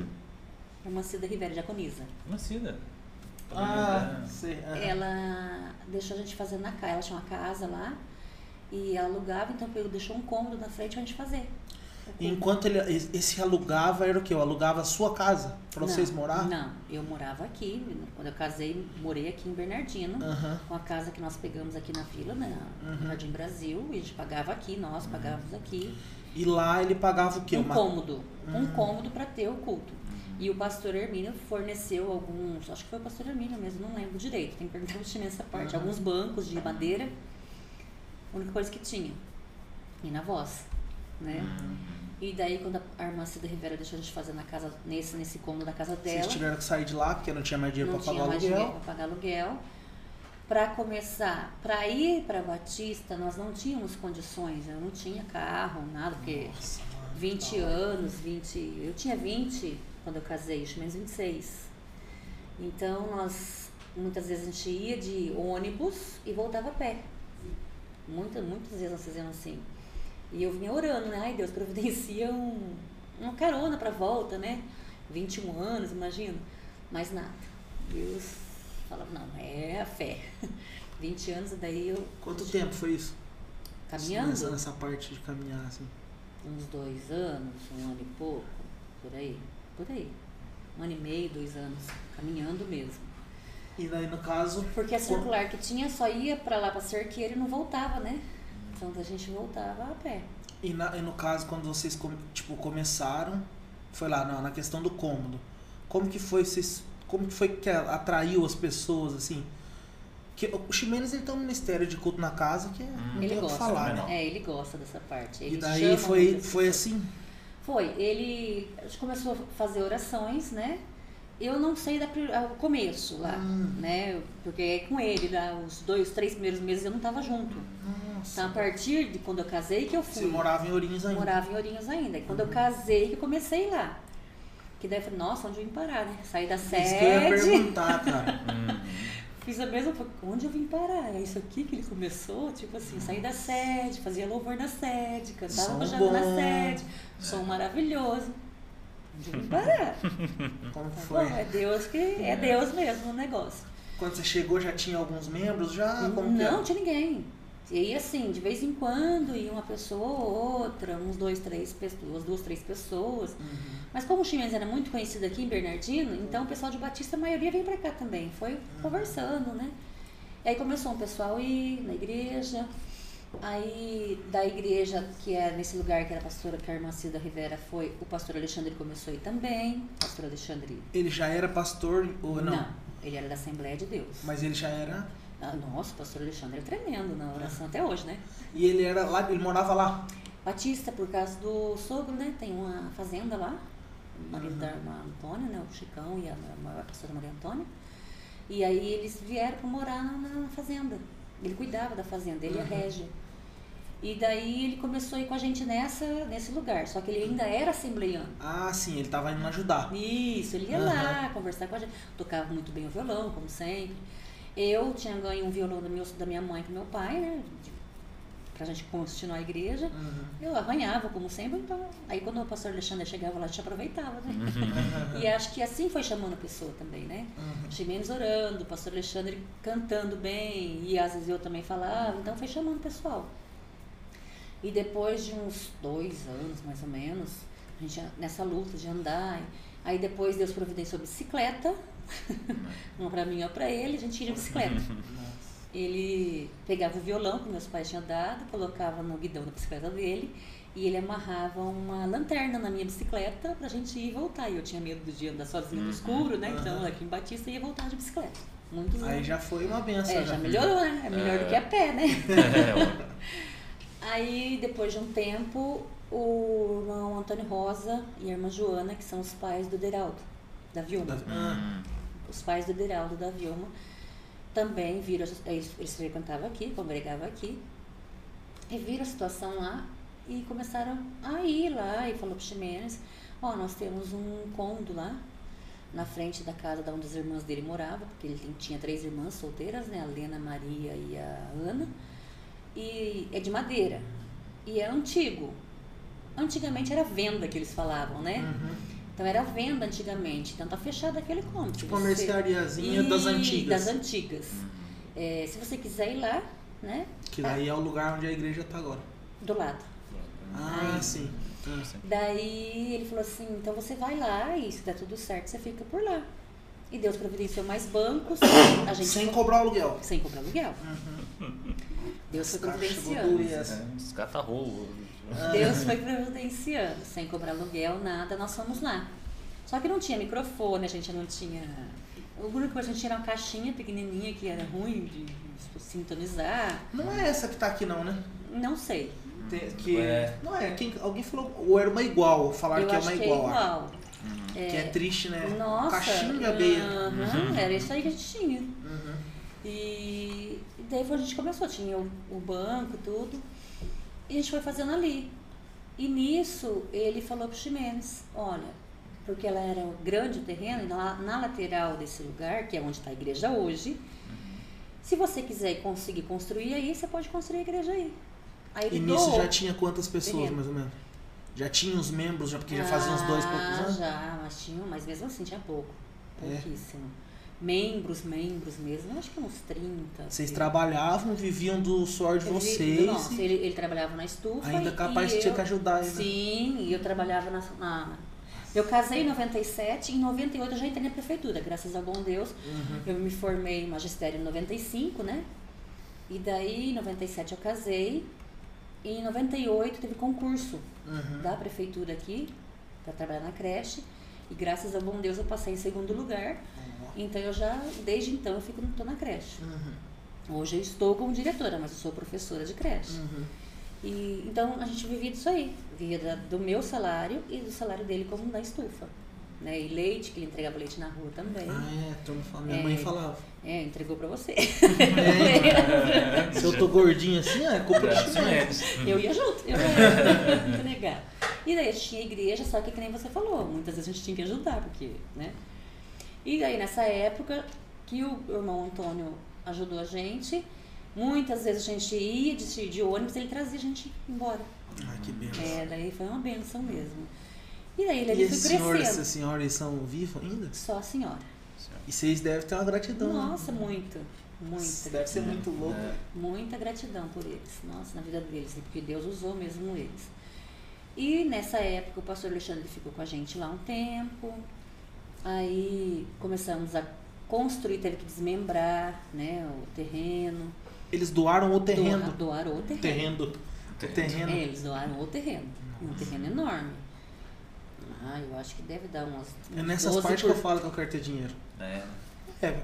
A irmã Cida Rivera, diaconisa. Nascida. Ah, sei. aham. Ela deixou a gente fazer na casa. Ela tinha uma casa lá e ela alugava, então pegou- deixou um cômodo na frente pra gente fazer. E culto. enquanto ele, esse alugava, era o quê? Eu alugava a sua casa pra vocês morar? Não, eu morava aqui. Quando eu casei, morei aqui em Bernardino. Com a casa que nós pegamos aqui na vila, né? Uhum. No Jardim Brasil. E a gente pagava aqui, nós pagávamos aqui. E lá ele pagava o quê? um Uma- cômodo. Um Hum. cômodo para ter o culto. E o pastor Hermínio forneceu alguns, acho que foi o pastor Hermínio mesmo, não lembro direito, tem que perguntar pro time essa parte. Uhum. Alguns bancos de madeira, a única coisa que tinha. E na voz, né? E daí quando a irmã Cida Rivera deixou a gente fazer na casa, nesse, nesse cômodo da casa dela, Vocês tiveram que sair de lá porque não tinha mais dinheiro não pra tinha pagar o mais aluguel. dinheiro para pagar aluguel. Para começar, para ir para Batista, nós não tínhamos condições, eu não tinha carro, nada, porque Nossa, mano, 20 que da hora. anos, 20. Eu tinha 20 quando eu casei, acho menos 26. Então nós muitas vezes a gente ia de ônibus e voltava a pé. Muitas, muitas vezes nós fizemos assim. E eu vinha orando, né? Ai, Deus providencia um, uma carona para volta, né? 21 anos, imagina. Mas nada. Deus falava, não, é a fé. 20 anos, daí eu Quanto tempo foi isso? caminhando. Nessa, nessa parte de caminhar, assim. uns dois anos, um ano e pouco, por aí, por aí. Um ano e meio, dois anos, caminhando mesmo. E daí, no caso, Porque a circular que tinha só ia pra lá pra Cerqueira e não voltava, né? Então a gente voltava a pé. E, na- e no caso, quando vocês tipo, começaram, foi lá na, na questão do cômodo. Como que foi vocês, como que foi que atraiu as pessoas assim? Que o Ximenes ele tem um ministério de culto na casa que é, não Ele tem o que gosta, falar, né? É, ele gosta dessa parte. Ele E daí foi, foi pessoas. assim. Foi, ele a gente começou a fazer orações, né? Eu não sei da, o começo lá, Hum. né? Porque é com ele, lá, os dois, três primeiros meses eu não estava junto. Nossa. Então, a partir de quando eu casei que eu Você fui. morava em Ourinhos ainda. morava em Ourinhos ainda. E quando eu casei que eu comecei lá. Que daí eu falei, nossa, onde eu vim parar, né? Saí da Isso que eu ia sede. perguntar, cara. Fiz a mesma coisa. Onde eu vim parar? É isso aqui que ele começou? Tipo assim, saí da sede, fazia louvor na sede, cantava com Jana na sede, som maravilhoso. Onde eu vim parar? Como Tá foi? bom, é Deus que é Deus mesmo no negócio. Quando você chegou já tinha alguns membros já? Como era? não tinha ninguém. E aí, assim, de vez em quando ia uma pessoa ou outra, uns dois, três pessoas, duas, três pessoas. Uhum. Mas como o Chimenez era muito conhecido aqui em Bernardino, então o pessoal de Batista, a maioria veio pra cá também. Foi conversando, né? E aí começou um pessoal a ir na igreja. Aí da igreja, que é nesse lugar que era a pastora, que a irmã Cida Rivera foi, o pastor Alexandre começou a ir também. Pastor Alexandre. Ele já era pastor ou não? ele era da Assembleia de Deus. Mas ele já era. Ah, Nossa, o pastor Alexandre é tremendo na oração até hoje, né? E ele era lá, ele morava lá. Batista, por causa do sogro, né? Tem uma fazenda lá. O marido Uhum. da irmã Antônia, né? O Chicão e a, a pastora Maria Antônia. E aí eles vieram para morar na, na fazenda. Ele cuidava da fazenda, ele a Uhum. Régia. E daí ele começou a ir com a gente nessa, nesse lugar. Só que ele ainda era assembleiano. Ah, sim, ele tava indo ajudar. Isso, ele ia Aham. lá conversar com a gente. Tocava muito bem o violão, como sempre. Eu tinha ganho um violão da, meu, da minha mãe com meu pai, né? Pra gente continuar a igreja. Uhum. Eu arranhava, como sempre, então. Aí quando o pastor Alexandre chegava lá, a gente aproveitava, né? Uhum. E acho que assim foi chamando a pessoa também, né? Uhum. Ximenes orando, o pastor Alexandre cantando bem, e às vezes eu também falava, então foi chamando o pessoal. E depois de uns dois anos, mais ou menos, a gente nessa luta de andar, aí depois Deus providenciou bicicleta, uma pra mim e uma pra ele, a gente ia de bicicleta. Ele pegava o violão que meus pais tinham dado, colocava no guidão da bicicleta dele e ele amarrava uma lanterna na minha bicicleta pra gente ir e voltar. E eu tinha medo de andar sozinha no escuro, né? Então Uhum. aqui em Batista ia voltar de bicicleta. Muitos Aí anos. já foi uma benção. É, já melhorou, né? É melhor do que a pé, né? Aí, depois de um tempo, o irmão Antônio Rosa e a irmã Joana, que são os pais do Deraldo, da Vilma. Ah, Os pais do Deraldo da Vilma também viram, eles, frequentavam aqui, congregavam aqui, e viram a situação lá e começaram a ir lá e falou pro Ximenes, ó, nós temos um cômodo lá na frente da casa da onde as irmãs dele moravam, porque ele tinha três irmãs solteiras, né, a Lena, a Maria e a Ana, e é de madeira, e é antigo. Antigamente era venda que eles falavam, né? uhum. Então era venda antigamente, então tá fechado aquele cômodo. Tipo uma merceariazinha das antigas. Das antigas. É, se você quiser ir lá, né? Que daí é o lugar onde a igreja tá agora. Do lado. Ah, Aí. sim. Ah. Daí ele falou assim, então você vai lá e se der tudo certo, você fica por lá. E Deus providenciou mais bancos, a gente Sem cobrar aluguel. sem cobrar aluguel. Uhum. Deus foi providenciando. essa. Os catarros. Deus foi providenciando, sem cobrar aluguel, nada, nós fomos lá. Só que não tinha microfone, a gente não tinha. O grupo a gente tinha uma caixinha pequenininha que era ruim de sintonizar. Não é essa que tá aqui não, né? Não sei. Tem- que, É. Não é, quem, alguém falou, ou era uma igual, falaram Eu que é uma que igual. é igual. Que é triste, né? Nossa. Caixinha abelha. aham, Era isso aí que a gente tinha. Uhum. E daí foi, a gente começou, tinha o, o banco, tudo. E a gente foi fazendo ali. E nisso ele falou pro Ximenes, olha, porque ela era grande o terreno, e na, na lateral desse lugar, que é onde está a igreja hoje, se você quiser conseguir construir aí, você pode construir a igreja aí. Aí ele E nisso já tinha quantas pessoas, Terreno. mais ou menos? Já tinha os membros, já, porque já fazia uns dois poucos Ah, anos? Já, mas tinha, mas mesmo assim tinha pouco. É? Membros, membros mesmo, acho que uns 30. Vocês assim. trabalhavam, viviam do suor de vocês. Nossa, ele, ele trabalhava na estufa. Ainda e- capaz e de tinha que ajudar ainda. Sim, e eu trabalhava na, na- Eu casei em 97, em 98 eu já entrei na prefeitura, graças ao bom Deus. Uhum. Eu me formei em magistério em 95, né? E daí, em 97 eu casei. E em 98 teve concurso Uhum. da prefeitura aqui para trabalhar na creche. E graças ao bom Deus eu passei em segundo lugar. Então eu já, desde então, eu fico tô na creche. Uhum. Hoje eu estou como diretora, mas eu sou professora de creche. Uhum. E, então a gente vivia disso aí, vivia do meu salário e do salário dele como da estufa. Né? E leite, que ele entregava leite na rua também. Ah, é, turma fala, minha É. mãe falava. É, entregou pra você. É, se eu tô gordinho assim, é culpa Agradecimentos. Eu ia junto, eu ia entregar. E daí a gente tinha igreja, só que que nem você falou, muitas vezes a gente tinha que ajudar, porque, né? E daí nessa época que o irmão Antônio ajudou a gente, muitas vezes a gente ia de, de ônibus, ele trazia a gente embora. Ai, que benção. É, daí foi uma benção mesmo. E daí ele E foi senhor e crescendo. essa senhora, eles são vivos ainda? Só a senhora. E vocês devem ter uma gratidão. né? Nossa, muito. Muita. Deve ser muito louco. É. Muita gratidão por eles, nossa, na vida deles, né? porque Deus usou mesmo eles. E nessa época o pastor Alexandre ficou com a gente lá um tempo, aí começamos a construir, teve que desmembrar né, o terreno. Eles doaram o terreno. Doar- Doaram o terreno. Terreno. O terreno. É, eles doaram o terreno. Um terreno enorme. Ah, eu acho que deve dar umas. É nessas 12 partes que por- eu falo que eu quero ter dinheiro. É. É,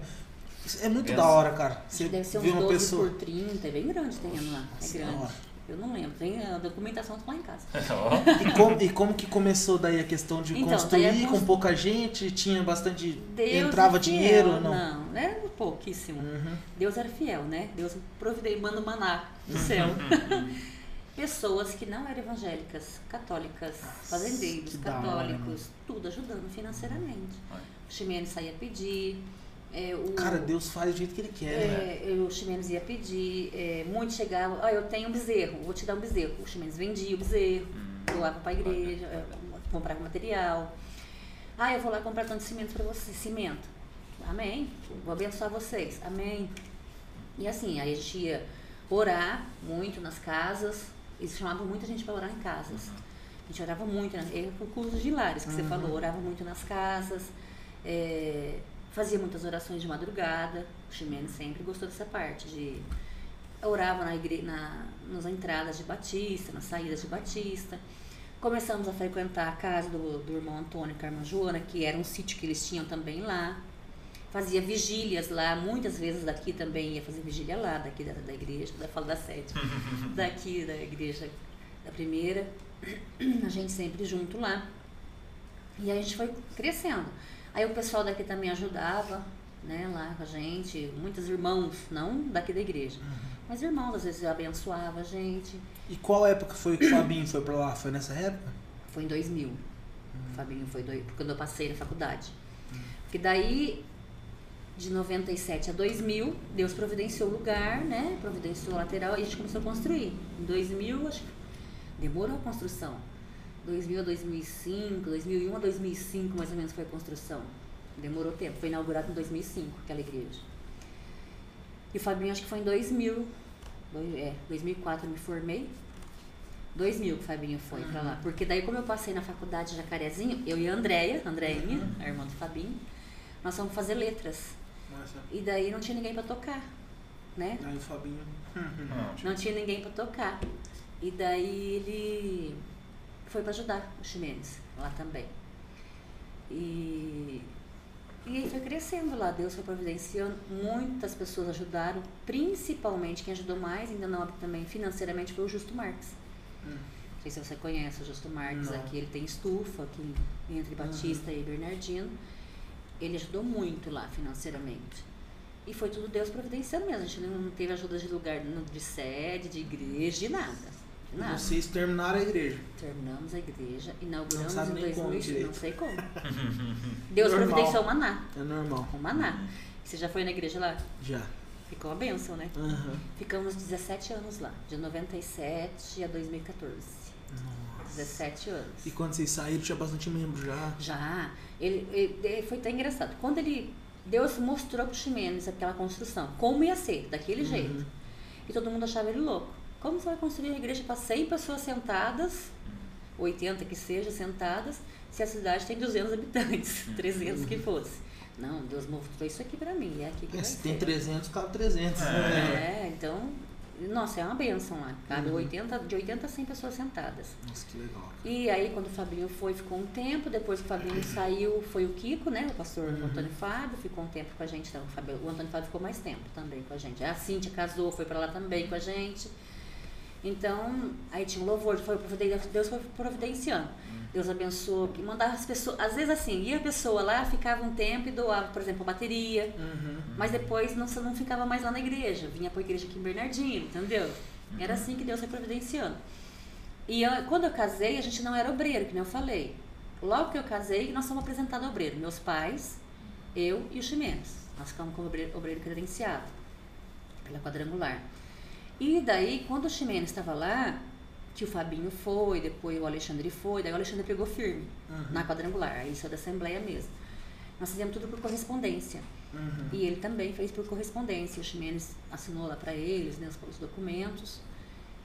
é muito Pensa. da hora, cara. Que Você deve ser uns uma 12 pessoa. por 30, é bem grande o terreno lá. Nossa, É da grande. Eu não lembro, tem a documentação lá em casa. E como, e como que começou daí a questão de Então, construir com pouca gente? Tinha bastante. Deus entrava é fiel. dinheiro? Não. Não, era pouquíssimo. Uhum. Deus era fiel, né? Deus providei, manda o maná do céu. Pessoas que não eram evangélicas, católicas, fazendeiros, católicos, tudo ajudando financeiramente. O Ximenes saía pedir. É, o, Cara, Deus faz do jeito que ele quer. né? é, o Ximenes ia pedir, é, muitos chegavam, ah, eu tenho um bezerro, vou te dar um bezerro. O Ximenes vendia o bezerro, doava para a igreja, é, comprava material. Ah, eu vou lá comprar tanto cimento para você, cimento. Amém. Vou abençoar vocês. Amém. E assim, aí a gente ia orar muito nas casas. Eles chamavam muita gente para orar em casas. A gente orava muito, né? É o curso de Lares que você Uhum. falou, orava muito nas casas, é, fazia muitas orações de madrugada. O Ximene sempre gostou dessa parte de orava na igre... na, nas entradas de Batista, nas saídas de Batista. Começamos a frequentar a casa do, do irmão Antônio e com a irmã Joana, que era um sítio que eles tinham também lá. Fazia vigílias lá, muitas vezes daqui também ia fazer vigília lá, daqui da, da igreja, da fala da sede, daqui da igreja da primeira. A gente sempre junto lá. E a gente foi crescendo. Aí o pessoal daqui também ajudava, né, lá com a gente, muitos irmãos, não daqui da igreja, mas irmãos às vezes abençoava a gente. E qual época foi que o Fabinho foi pra lá? Foi nessa época? Foi em 2000. O Fabinho foi dois, quando eu passei na faculdade. Porque daí, de 97 a 2000, Deus providenciou o lugar, né? Providenciou a lateral e a gente começou a construir. Em 2000, acho que demorou a construção. 2000 a 2005, 2001 a 2005 mais ou menos foi a construção. Demorou tempo. Foi inaugurado em 2005 aquela igreja. E o Fabinho acho que foi em 2000. Dois- É, 2004 eu me formei. 2000 que o Fabinho foi pra lá. Porque daí, como eu passei na faculdade de Jacarezinho, eu e a Andréia, a Andréinha, a irmã do Fabinho, nós fomos fazer letras. Nossa. E daí não tinha ninguém pra tocar, né? Aí o Fabinho. Não tinha ninguém pra tocar. E daí ele foi pra ajudar o Ximenes lá também. E, e aí foi crescendo lá, Deus foi providenciando, muitas pessoas ajudaram, principalmente quem ajudou mais, ainda não também financeiramente, foi o Justo Marques. Hum. Não sei se você conhece o Justo Marques Não. aqui, ele tem estufa aqui entre Batista e Bernardino. Ele ajudou muito lá financeiramente. E foi tudo Deus providenciando mesmo. A gente não teve ajuda de lugar, de sede, de igreja, de nada. Nada. Vocês terminaram a igreja. Terminamos a igreja, Não inauguramos sabe em nem como 2000, direito. não sei como. Deus Normal. providenciou o maná. É normal. O maná. Você já foi na igreja lá? Já. Ficou uma bênção, né? Aham. Ficamos 17 anos lá, de 97 a 2014. 17 anos. E quando vocês saíram, tinha bastante membro já. Já. Ele, ele- ele- foi até engraçado. Quando ele. Deus mostrou pro Ximenes aquela construção, como ia ser, daquele Uhum. jeito. E todo mundo achava ele louco. Como você vai construir uma igreja para 100 pessoas sentadas, 80 que seja, sentadas, se a cidade tem 200 habitantes, 300 que fosse? Não, Deus mostrou isso aqui para mim, é aqui que É, vai se ser. tem 300, cabe 300. É, então. Nossa, é uma benção lá. Cabe Uhum. 80, de 80 a 100 pessoas sentadas. Nossa, que legal. E aí, quando o Fabinho foi, ficou um tempo. Depois que o Fabinho saiu, foi o Kiko, né? O pastor Uhum. Antônio Fábio, ficou um tempo com a gente. Então, o, Fábio- o Antônio Fábio ficou mais tempo também com a gente. A Cíntia casou, foi pra lá também com a gente. Então, aí tinha um louvor, foi Deus foi providenciando. Deus abençoou, que mandava as pessoas. Às vezes assim, ia a pessoa lá, ficava um tempo e doava, por exemplo, a bateria. Uhum. Mas depois não, não ficava mais lá na igreja, vinha para a igreja aqui em Bernardino, entendeu? Era assim que Deus foi providenciando. E eu- quando eu casei, a gente não era obreiro, que nem eu falei. Logo que eu casei, nós fomos apresentados obreiro. Meus pais, eu e o Ximenes. Nós ficamos como obreiro, obreiro credenciado pela quadrangular. E daí, quando o Ximenes estava lá, que o Fabinho foi, depois o Alexandre foi, daí o Alexandre pegou firme Uhum. na quadrangular, aí isso é da Assembleia mesmo. Nós fizemos tudo por correspondência. Uhum. E ele também fez por correspondência. O Ximenes assinou lá para eles né, os, os documentos.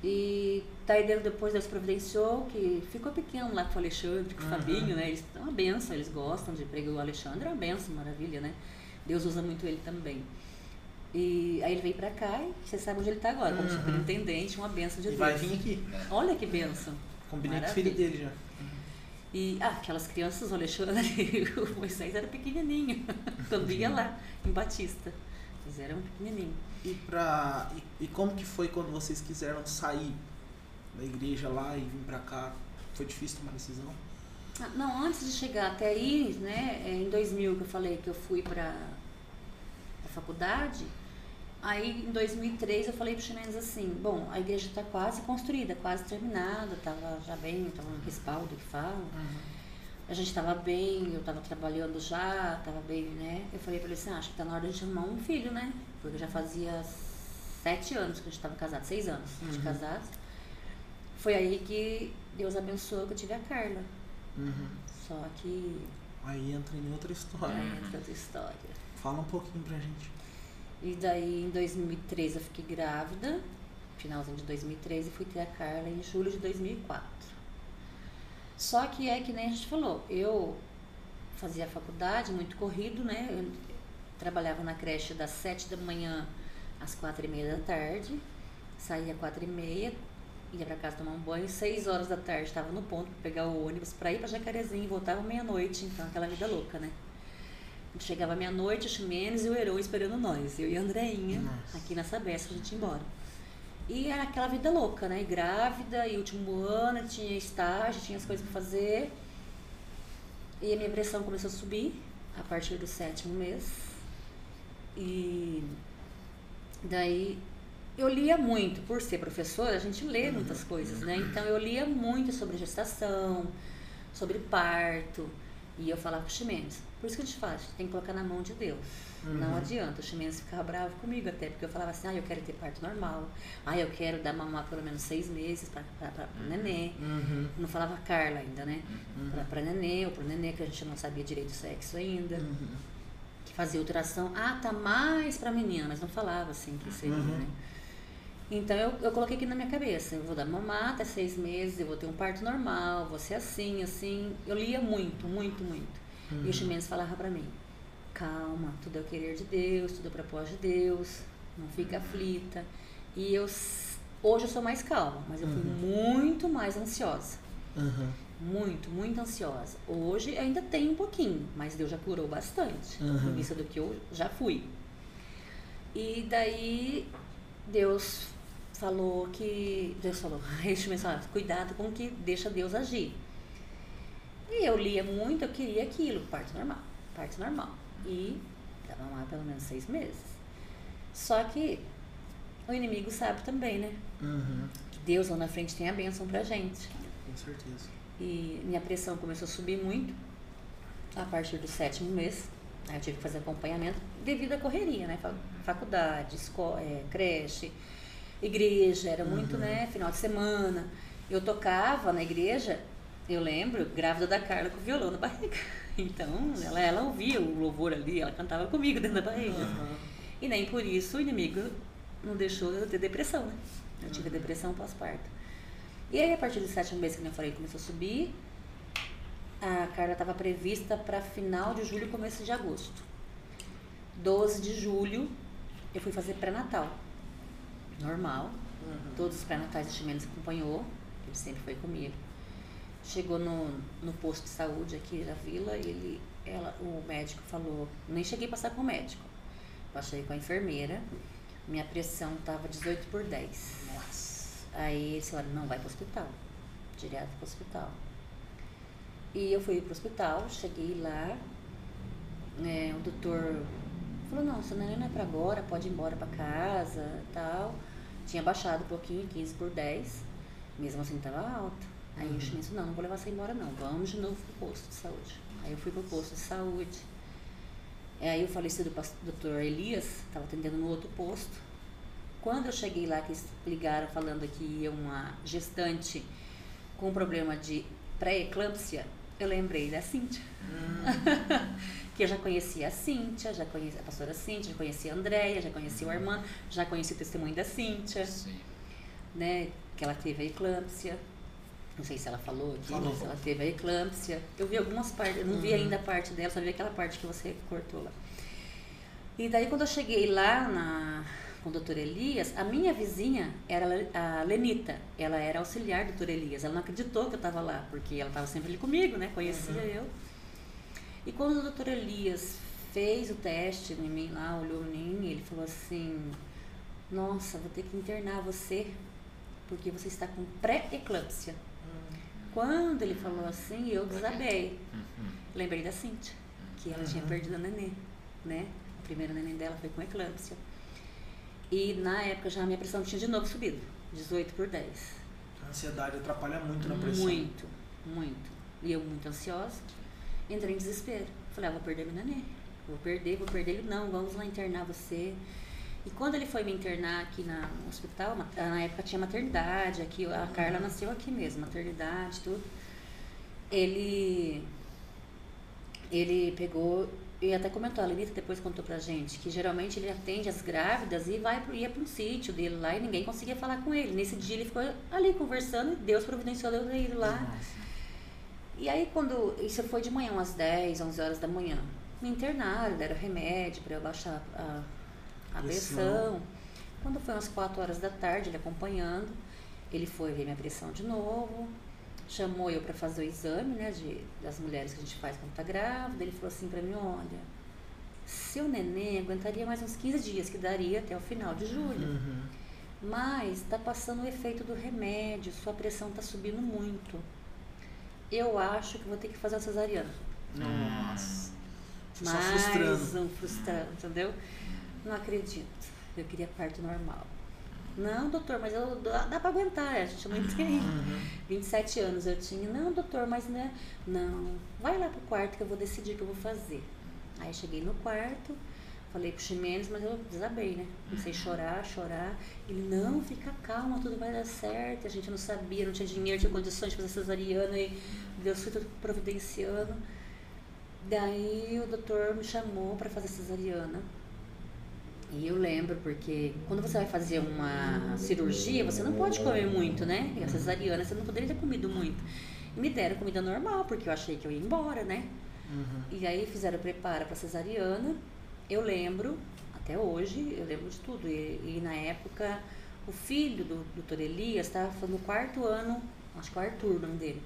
E daí depois Deus providenciou que ficou pequeno lá com o Alexandre, com o Uhum. Fabinho, né? Eles, é uma benção, eles gostam de pregar o Alexandre, é uma benção, maravilha, né? Deus usa muito ele também. E aí ele veio para cá e você sabe onde ele está agora, como Uhum. superintendente, uma benção de E Deus. vai vir aqui. Olha que benção. Combinei com o filho dele já. E ah, aquelas crianças, o Alexandre o Moisés era pequenininho, quando ia lá, em Batista. Eles eram pequenininhos. E, pra, e, e como que foi quando vocês quiseram sair da igreja lá e vir pra cá? Foi difícil tomar decisão? Ah, Não, antes de chegar até aí, né, é, em 2000 que eu falei que eu fui para a faculdade, aí em 2003 eu falei pro Ximenes assim, bom, a igreja está quase construída, quase terminada, estava já bem, estava no respaldo que fala, a gente estava bem, eu estava trabalhando já, estava bem, né, eu falei para ele assim, ah, acho que está na hora de arrumar um filho, né, porque já fazia sete anos que a gente estava casado, seis anos de Uhum. casados. Foi aí que Deus abençoou que eu tive a Carla. Uhum. Só que Aí entra em outra história. é entra outra história. Fala um pouquinho pra gente. E daí em 2013 eu fiquei grávida, finalzinho de 2013, e fui ter a Carla em julho de 2004. Só que é que nem a gente falou, eu fazia faculdade, muito corrido, né? Eu trabalhava na creche das 7 da manhã às quatro e meia da tarde, saía às quatro e meia, ia para casa tomar um banho, seis horas da tarde estava no ponto para pegar o ônibus para ir para Jacarezinho voltava meia-noite, então aquela vida louca, né? Chegava meia-noite, o Ximenes e o Heron esperando nós, eu e a Andreinha, Nossa. aqui na Sabesp, a gente ia embora. E era aquela vida louca, né? Grávida, e último ano, tinha estágio, tinha as coisas para fazer. E a minha pressão começou a subir a partir do sétimo mês. E daí eu lia muito, por ser professora, a gente lê muitas coisas, né? Então eu lia muito sobre gestação, sobre parto. E eu falava pro Ximenes, por isso que a gente faz, tem que colocar na mão de Deus. Não Uhum. adianta, o Ximenes ficava bravo comigo até, porque eu falava assim, ah, eu quero ter parto normal, ah, eu quero dar mamar pelo menos seis meses para o neném. Uhum. Não falava Carla ainda, né? Uhum. Pra neném ou pro neném, que a gente não sabia direito o sexo ainda. Uhum. Que fazia ultrassom, ah, tá mais pra menina, mas não falava assim que seria, Uhum. né? Então eu, eu coloquei aqui na minha cabeça, eu vou dar mamar até seis meses, eu vou ter um parto normal, vou ser assim, assim. Eu lia muito, muito, muito. E o Ximenes falava pra mim, calma, tudo é o querer de Deus, tudo é o propósito de Deus, não fica aflita. E eu, hoje eu sou mais calma, mas eu fui muito mais ansiosa. Uhum. Muito, muito ansiosa. Hoje ainda tem um pouquinho, mas Deus já curou bastante, Uhum. em vista do que eu já fui. E daí Deus falou que. Deus falou, cuidado com o que deixa Deus agir. E eu lia muito, eu queria aquilo, parto normal, parto normal. E dava lá pelo menos seis meses. Só que o inimigo sabe também, né? Uhum. Que Deus lá na frente tem a bênção pra gente. Com certeza. E minha pressão começou a subir muito a partir do sétimo mês. Aí eu tive que fazer acompanhamento devido à correria, né? Fa- Faculdade, escola, creche, igreja, era muito, Uhum. né? Final de semana. Eu tocava na igreja, eu lembro, grávida da Carla com o violão na barriga. Então, ela, ela ouvia o louvor ali, ela cantava comigo dentro da barriga. Uhum. E nem por isso o inimigo não deixou eu ter depressão, né? Eu tive depressão pós-parto. E aí, a partir do sétimo mês, que eu falei, começou a subir. A Carla estava prevista para final de julho, começo de agosto. 12 de julho, eu fui fazer pré-natal. Normal. Uhum. Todos os pré-natais de Ximenes acompanhou, ele sempre foi comigo. Chegou no, no posto de saúde aqui da vila, ele, ela, o médico falou, nem cheguei a passar com o médico, passei com a enfermeira, minha pressão estava 18 por 10. Nossa. Aí eles falaram, não, vai para o hospital, direto para o hospital. E eu fui para o hospital, cheguei lá, né, o doutor falou, não, essa neném não é para agora, pode ir embora para casa tal. Tinha baixado um pouquinho, 15 por 10, mesmo assim estava alto. Aí uhum. o chinês falou, não, não vou levar você embora não, vamos de novo pro posto de saúde. Aí eu fui pro posto de saúde. Aí o falecido doutor Elias estava atendendo no outro posto. Quando eu cheguei lá, que ligaram falando que ia uma gestante com problema de pré-eclâmpsia, eu lembrei da Cíntia. Hum. que eu já conhecia a Cíntia, já conhecia a pastora Cíntia, já conhecia a Andréia, já conhecia o uhum. Armando, já conhecia o testemunho da Cíntia. Sim. Né, que ela teve a eclâmpsia. Não sei se ela falou aqui, falou. mas ela teve a eclâmpsia. Eu vi algumas partes, eu não vi uhum. ainda a parte dela, só vi aquela parte que você cortou lá. E daí quando eu cheguei lá na, com o doutor Elias, a minha vizinha era a Lenita. Ela era auxiliar do doutor Elias. Ela não acreditou que eu estava lá, porque ela estava sempre ali comigo, né? Conhecia uhum. eu. E quando o doutor Elias fez o teste em mim lá, olhou em mim, ele falou assim: Nossa, vou ter que internar você, porque você está com pré-eclâmpsia. Uhum. Quando ele falou assim, eu desabei. Uhum. Lembrei da Cíntia, que ela uhum. tinha perdido a nenê, né? A primeira neném dela foi com eclâmpsia. E na época já a minha pressão tinha de novo subido, 18 por 10. A ansiedade atrapalha muito na pressão. Muito, muito. E eu muito ansiosa, entrei em desespero. Falei, ah, vou perder meu nenê. Vou perder, vou perder ele. Não, vamos lá internar você. E quando ele foi me internar aqui na, no hospital, na época tinha maternidade, aqui, a Carla nasceu aqui mesmo, maternidade, tudo. Ele, ele pegou e até comentou, a Lenita depois contou pra gente, que geralmente ele atende as grávidas e vai pro, ia para um sítio dele lá e ninguém conseguia falar com ele. Nesse dia ele ficou ali conversando e Deus providenciou eu ir lá. Nossa. E aí quando, isso foi de manhã, umas 10, 11 horas da manhã, me internaram, deram remédio para eu baixar a, a pressão. Quando foi umas 4 horas da tarde, ele acompanhando, ele foi ver minha pressão de novo, chamou eu para fazer o exame, né, de, das mulheres que a gente faz quando tá grávida. Ele falou assim para mim, olha, seu neném aguentaria mais uns 15 dias, que daria até o final de julho. Uhum. Mas está passando o efeito do remédio, sua pressão está subindo muito. Eu acho que vou ter que fazer a cesariana. Nossa. Mais frustrando. um frustrando, entendeu? Não acredito. Eu queria parto normal. Não, doutor, mas eu, dá, dá pra aguentar, a gente não entende. Uhum. 27 anos eu tinha. Não, doutor, mas né? Não, vai lá pro quarto que eu vou decidir o que eu vou fazer. Aí cheguei no quarto, falei pro Ximenes, mas eu desabei, né? Comecei a chorar, chorar. Ele, não, fica calma, tudo vai dar certo. A gente não sabia, não tinha dinheiro, tinha condições de fazer cesariana e Deus foi tudo providenciando. Daí o doutor me chamou para fazer cesariana. E eu lembro porque quando você vai fazer uma cirurgia, você não pode comer muito, né? E a cesariana você não poderia ter comido muito. E me deram comida normal, porque eu achei que eu ia embora, né? Uhum. E aí fizeram preparo para cesariana. Eu lembro, até hoje, eu lembro de tudo. E, e na época, o filho do doutor Elias estava no quarto ano, acho que o Arthur, o nome dele.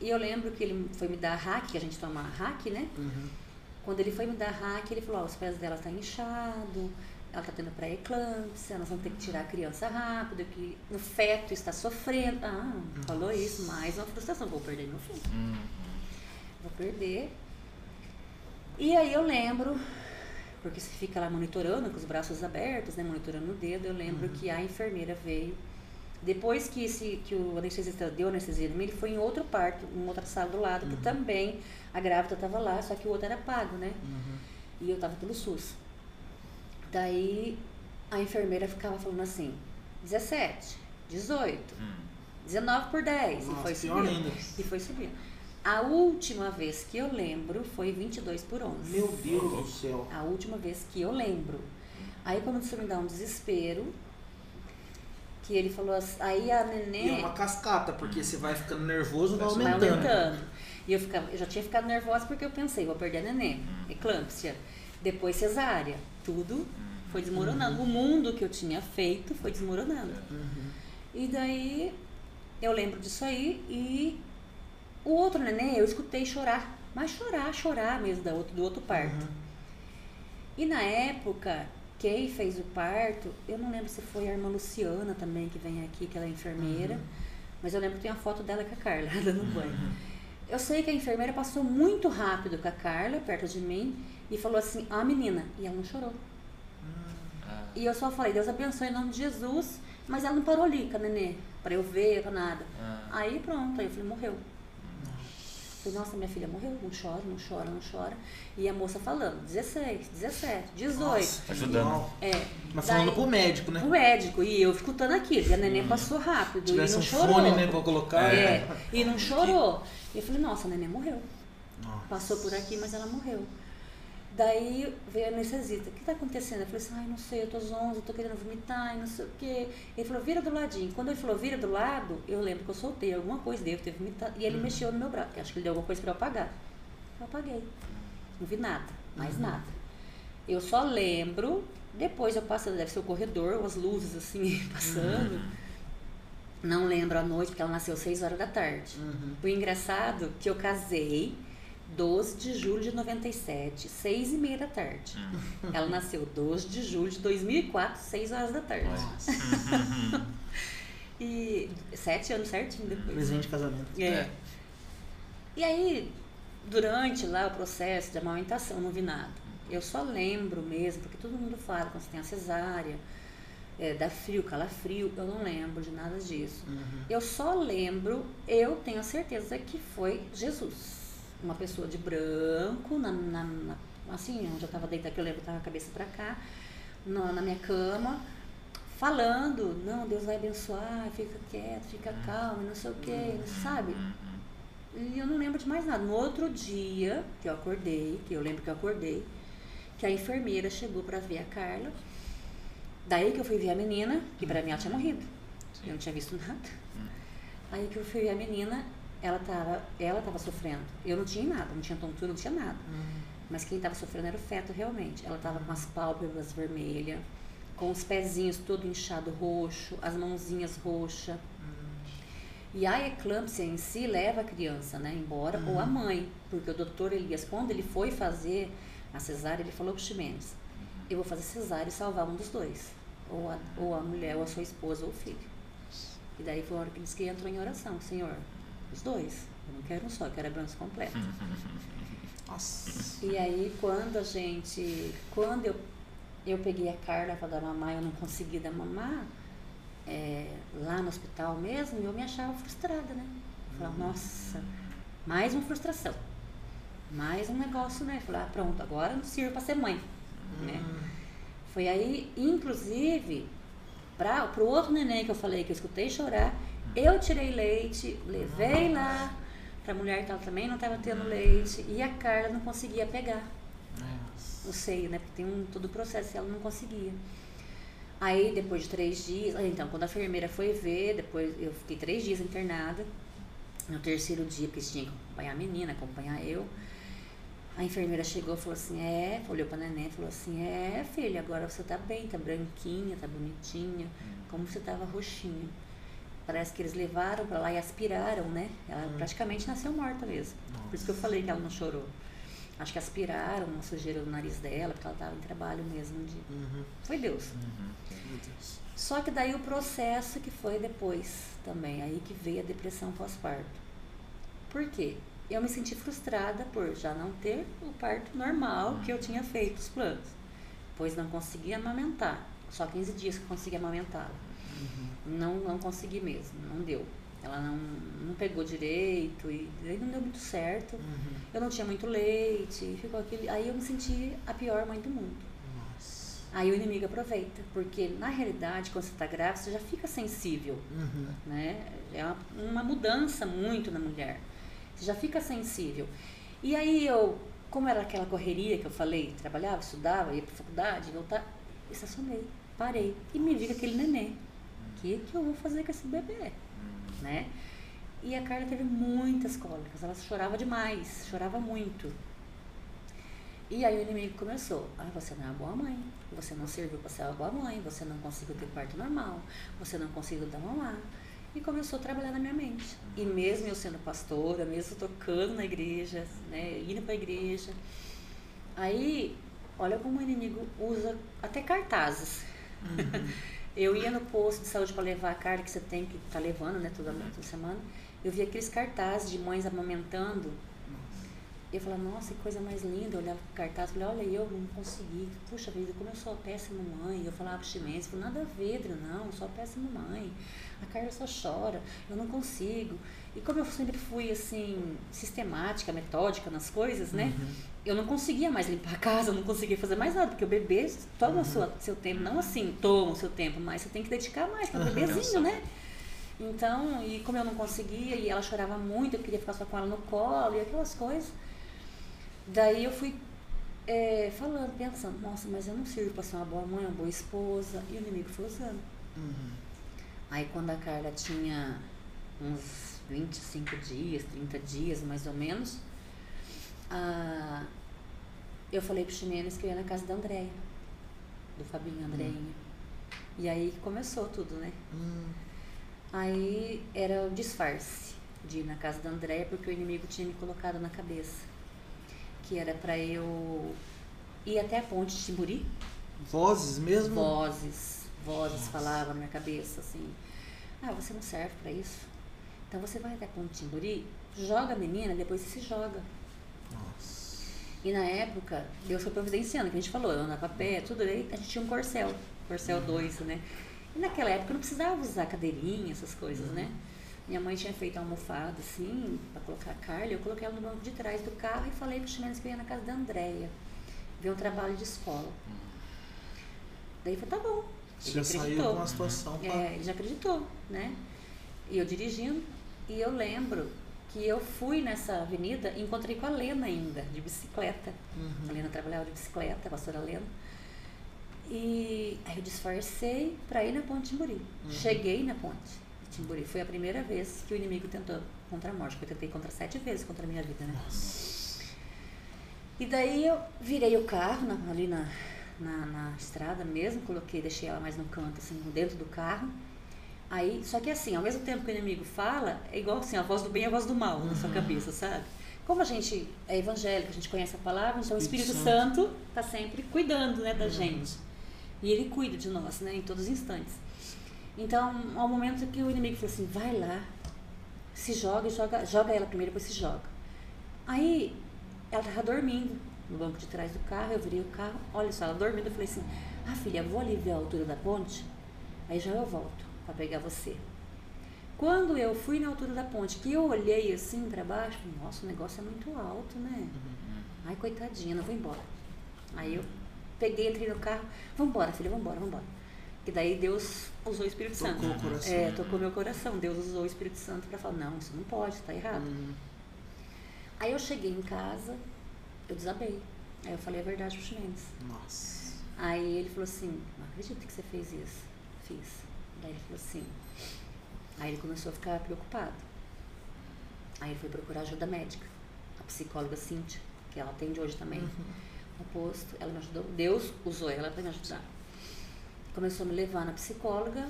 E eu lembro que ele foi me dar hack, a gente toma hack, né? Uhum. Quando ele foi me dar hack, ele falou, ó, os pés dela estão tá inchados, ela está tendo pré-eclâmpsia, nós vamos ter que tirar a criança rápido, que o feto está sofrendo. Ah, falou isso, mais uma frustração, vou perder meu filho. Uhum. Vou perder. E aí eu lembro, porque você fica lá monitorando, com os braços abertos, né, monitorando o dedo, eu lembro uhum. que a enfermeira veio. Depois que, esse, que o anestesista deu anestesia ele foi em outro parto, em outra sala do lado, uhum. que também a grávida estava lá, só que o outro era pago, né? Uhum. E eu estava pelo SUS. Daí a enfermeira ficava falando assim, 17, 18, hum. 19 por 10. Nossa, e foi subindo. E foi subindo. A última vez que eu lembro foi 22 por 11. Meu Deus do céu. A última vez que eu lembro. Aí começou a me dar um desespero que ele falou assim, aí a neném... E é uma cascata, porque você vai ficando nervoso, vai aumentando. Vai aumentando. E eu, ficava, eu já tinha ficado nervosa porque eu pensei, vou perder a neném, eclâmpsia, depois cesárea, tudo Foi desmoronando. O mundo que eu tinha feito foi desmoronando. Uhum. E daí eu lembro disso aí e o outro neném eu escutei chorar. Mas chorar, chorar mesmo do outro, do outro parto. Uhum. E na época, quem fez o parto, eu não lembro se foi a irmã Luciana também, que vem aqui, que ela é enfermeira. Uhum. Mas eu lembro que tem a foto dela com a Carla, dando banho. Eu sei que a enfermeira passou muito rápido com a Carla, perto de mim, e falou assim, ah, menina. E ela não chorou. Ah, E eu só falei, Deus abençoe em nome de Jesus. Mas ela não parou ali com a nenê, pra eu ver, pra nada. ah. Aí pronto, aí eu falei, morreu. Falei, nossa, minha filha morreu, não chora, não chora, não chora. E a moça falando, 16, 17, 18. Nossa, Ajudando. É. Mas Daí- falando pro médico, né? O médico, e eu escutando aquilo, e a neném passou rápido, Se e tivesse não um chorou. fone, né, pra colocar. É, e não chorou. E eu falei, nossa, a neném morreu. Nossa. Passou por aqui, mas ela morreu. Daí veio a anestesista. O que tá acontecendo? Eu falei assim, ai, não sei, eu tô zonza, tô querendo vomitar e não sei o quê. Ele falou, vira do ladinho. Quando ele falou, vira do lado, eu lembro que eu soltei alguma coisa, devo ter vomitado. E ele mexeu no meu braço. Eu acho que ele deu alguma coisa pra eu apagar. Eu apaguei. Não vi nada, mais nada. Eu só lembro, depois eu passo, deve ser o corredor, as luzes assim, passando. Não lembro a noite, porque ela nasceu 6 horas da tarde. Uhum. O engraçado que eu casei 12 de julho de 97, 6 e meia da tarde. Ela nasceu 12 de julho de 2004, 6 horas da tarde. E sete anos certinho depois. Presente de casamento. É. E aí, durante lá o processo de amamentação, eu não vi nada. Eu só lembro mesmo, porque todo mundo fala quando você tem a cesárea, é, dá frio, calafrio, eu não lembro de nada disso. Uhum. Eu só lembro, eu tenho a certeza que foi Jesus. Uma pessoa de branco, na, na- na- assim, onde eu estava deitada, que eu lembro estava a cabeça para cá, na, na minha cama, falando, não, Deus vai abençoar, fica quieto, fica calmo, não sei o quê, sabe? E eu não lembro de mais nada. No outro dia que eu acordei, que eu lembro que eu acordei, que a enfermeira chegou para ver a Carla. Daí que eu fui ver a menina, que para mim ela tinha morrido. Eu não tinha visto nada. Aí que eu fui ver a menina, ela tava, ela tava sofrendo. Eu não tinha nada, não tinha tontura, não tinha nada. Mas quem estava sofrendo era o feto realmente. Ela estava com as pálpebras vermelhas, com os pezinhos todo inchado roxo, as mãozinhas roxas. E a eclâmpsia em si leva a criança, né, embora, ou a mãe, porque o doutor Elias, quando ele foi fazer a cesárea, ele falou para o Ximenes, eu vou fazer cesárea e salvar um dos dois, ou a, ou a mulher, ou a sua esposa, ou o filho. E daí foi a hora que ele disse que entrou em oração, Senhor, os dois, eu não quero um só, eu quero a branca completa. Nossa. E aí quando a gente, quando eu, eu peguei a Carla para dar mamar, eu não consegui dar mamar, é, lá no hospital mesmo, eu me achava frustrada, né? Eu Falava, nossa, mais uma frustração. Mais um negócio, né? Falei, ah, pronto, agora não sirvo para ser mãe. Né? Foi aí, inclusive, para o outro neném que eu falei que eu escutei chorar, eu tirei leite, levei lá para a mulher que ela também não estava tendo leite e a Carla não conseguia pegar o seio, né? Porque tem um, todo o processo e ela não conseguia. Aí, depois de três dias, aí, então, quando a enfermeira foi ver, depois eu fiquei três dias internada. No terceiro dia, porque tinha que acompanhar a menina, acompanhar eu. A enfermeira chegou e falou assim, é, olhou pra neném e falou assim, é, filha, agora você tá bem, tá branquinha, tá bonitinha, como você tava roxinha. Parece que eles levaram pra lá e aspiraram, né? Ela praticamente nasceu morta mesmo. Por isso que eu falei que ela não chorou. Acho que aspiraram uma sujeira do nariz dela, porque ela estava em trabalho mesmo. De... Uhum. Foi Deus. Meu Deus. Só que daí o processo que foi depois também, aí que veio a depressão pós-parto. Por quê? Eu me senti frustrada por já não ter o parto normal que eu tinha feito os planos. Pois não consegui amamentar. Só 15 dias que eu consegui amamentá-la. Não, não consegui mesmo, não deu. Ela não, não pegou direito e aí não deu muito certo. Uhum. Eu não tinha muito leite, ficou aquele. Aí eu me senti a pior mãe do mundo. Nossa. Aí o inimigo aproveita, porque na realidade, quando você está grávida, você já fica sensível, Uhum. né? É uma, uma mudança muito na mulher. Você já fica sensível. E aí eu, como era aquela correria que eu falei, trabalhava, estudava, ia para faculdade, voltar, estacionei, parei e me vi com aquele neném. O que, que eu vou fazer com esse bebê? Né? E a Carla teve muitas cólicas, ela chorava demais, chorava muito. E aí o inimigo começou. Ah, você não é uma boa mãe. Você não serviu para ser uma boa mãe. Você não conseguiu ter parto normal. Você não conseguiu dar mamar. E começou a trabalhar na minha mente. E mesmo eu sendo pastora, mesmo tocando na igreja, né, indo para a igreja. Aí, olha como o inimigo usa até cartazes. Uhum. eu ia no posto de saúde para levar a carga que você tem que estar tá levando, né, toda, toda semana. Eu via aqueles cartazes de mães amamentando eu falava, nossa, que coisa mais linda. Eu olhava pro cartaz e falei, olha, eu não consegui. Puxa vida, como eu sou péssima mãe. Eu falava pro chimense, falei, nada a ver, não, eu sou péssima mãe. A Carla só chora, eu não consigo. E como eu sempre fui, assim, sistemática, metódica nas coisas, né? Uhum. Eu não conseguia mais limpar a casa, eu não conseguia fazer mais nada, porque o bebê toma uhum. o seu, seu tempo. Não assim, toma o seu tempo, mas você tem que dedicar mais para o uhum. bebezinho, né? Então, e como eu não conseguia, e ela chorava muito, eu queria ficar só com ela no colo e aquelas coisas. Daí eu fui é, falando, pensando, nossa, mas eu não sirvo para ser uma boa mãe, uma boa esposa. E o inimigo foi usando. Uhum. Aí quando a Carla tinha uns 25 dias, 30 dias mais ou menos, a, eu falei pro Ximenes que eu ia na casa da Andréia, do Fabinho Andréinha. Uhum. E aí começou tudo, né? Uhum. Aí era o disfarce de ir na casa da Andréia porque o inimigo tinha me colocado na cabeça que era para eu ir até a ponte de Timburi. Vozes mesmo? Vozes, vozes Nossa. falavam na minha cabeça assim: "Ah, você não serve para isso. Então você vai até a ponte de Timburi, joga a menina, depois você se joga". Nossa. E na época, Deus foi providenciando, que a gente falou, eu andava a pé, tudo aí, a gente tinha um corcel, corcel 2, uhum. né? E naquela época não precisava usar cadeirinha, essas coisas, né? Minha mãe tinha feito uma almofada assim, para colocar a Carla. Eu coloquei ela no banco de trás do carro e falei pro Ximenes que eu ia na casa da Andréia ver um trabalho de escola. Daí falou, tá bom. Ele já acreditou. saiu com a situação. Pra... É, ele já acreditou, né? E eu dirigindo, e eu lembro que eu fui nessa avenida e encontrei com a Lena ainda, de bicicleta. Uhum. A Lena trabalhava de bicicleta, a pastora Lena. E aí eu disfarcei para ir na ponte de Muri. Uhum. Cheguei na ponte. Timburi. Foi a primeira vez que o inimigo tentou contra a morte. Eu tentei contra sete vezes contra a minha vida, né? Nossa. E daí eu virei o carro na, ali na, na, na, estrada mesmo, coloquei, deixei ela mais no canto, assim, dentro do carro. Aí, só que assim, ao mesmo tempo que o inimigo fala, é igual assim, a voz do bem e a voz do mal uhum. na sua uhum. cabeça, sabe? Como a gente é evangélico, a gente conhece a palavra, então o Espírito Santo está sempre cuidando né, da uhum. gente. E ele cuida de nós, né, em todos os instantes. Então, ao momento que o inimigo falou assim, vai lá, se joga, joga, joga ela primeiro, depois se joga. Aí, ela estava dormindo no banco de trás do carro, eu virei o carro, olha só, ela dormindo, eu falei assim, ah filha, vou ali ver a altura da ponte, aí já eu volto para pegar você. Quando eu fui na altura da ponte, que eu olhei assim para baixo, nossa, o negócio é muito alto, né? Ai, coitadinha, não vou embora. Aí eu peguei, entrei no carro, vambora, filha, vambora, vambora. E daí Deus usou o Espírito tocou Santo. O coração. É, tocou meu coração. Deus usou o Espírito Santo para falar, não, isso não pode, está errado. Hum. Aí eu cheguei em casa, eu desabei. Aí eu falei a verdade pro Ximenes. Nossa. Aí ele falou assim, não acredito que você fez isso. Fiz. Daí ele falou assim. Aí ele começou a ficar preocupado. Aí ele foi procurar ajuda médica. A psicóloga Cíntia, que ela atende hoje também uhum. no posto. Ela me ajudou. Deus usou ela para me ajudar começou a me levar na psicóloga,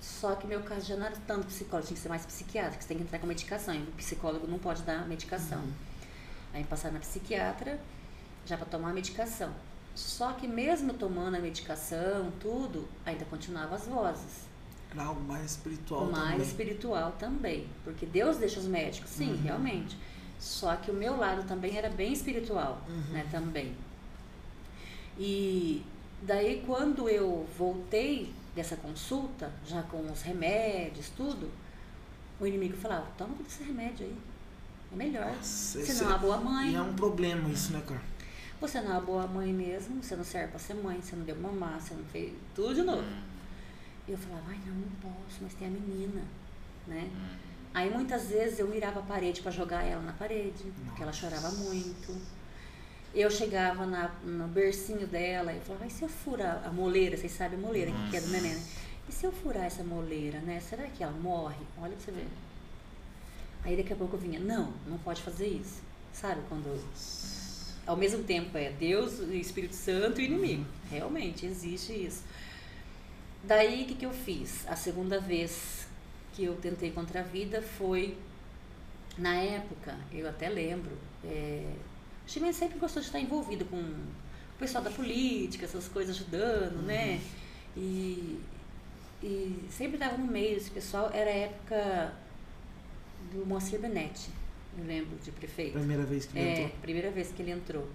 só que meu caso já não era tanto psicólogo, tinha que ser mais psiquiatra, que você tem que entrar com medicação, e o psicólogo não pode dar medicação. Uhum. Aí passaram na psiquiatra, já para tomar a medicação. Só que mesmo tomando a medicação, tudo, ainda continuava as vozes. Era algo mais espiritual o mais também. espiritual também. Porque Deus deixa os médicos, sim, uhum. realmente. Só que o meu lado também era bem espiritual, uhum. né, também. E Daí, quando eu voltei dessa consulta, já com os remédios, tudo, o inimigo falava: toma esse remédio aí. É melhor. Nossa, você não é uma boa mãe. E é um problema isso, né, cara? Você não é uma boa mãe mesmo, você não serve pra ser mãe, você não deu mamar, você não fez tudo de novo. Hum. E eu falava, ai não, não posso, mas tem a menina, né? Hum. Aí muitas vezes eu mirava a parede para jogar ela na parede, Nossa. porque ela chorava muito. Eu chegava na, no bercinho dela e falava, e se eu furar a moleira, vocês sabem a moleira que é do neném, né? E se eu furar essa moleira, né? Será que ela morre? Olha pra você ver. Aí daqui a pouco eu vinha, não, não pode fazer isso. Sabe quando ao mesmo tempo é Deus, Espírito Santo e inimigo. Realmente existe isso. Daí o que, que eu fiz? A segunda vez que eu tentei contra a vida foi na época, eu até lembro, é, o Chimene sempre gostou de estar envolvido com o pessoal da política, essas coisas ajudando, uhum. né? E, e sempre estava no meio desse pessoal. Era a época do Moacir Benetti, eu lembro, de prefeito. Primeira vez que ele é, entrou. primeira vez que ele entrou.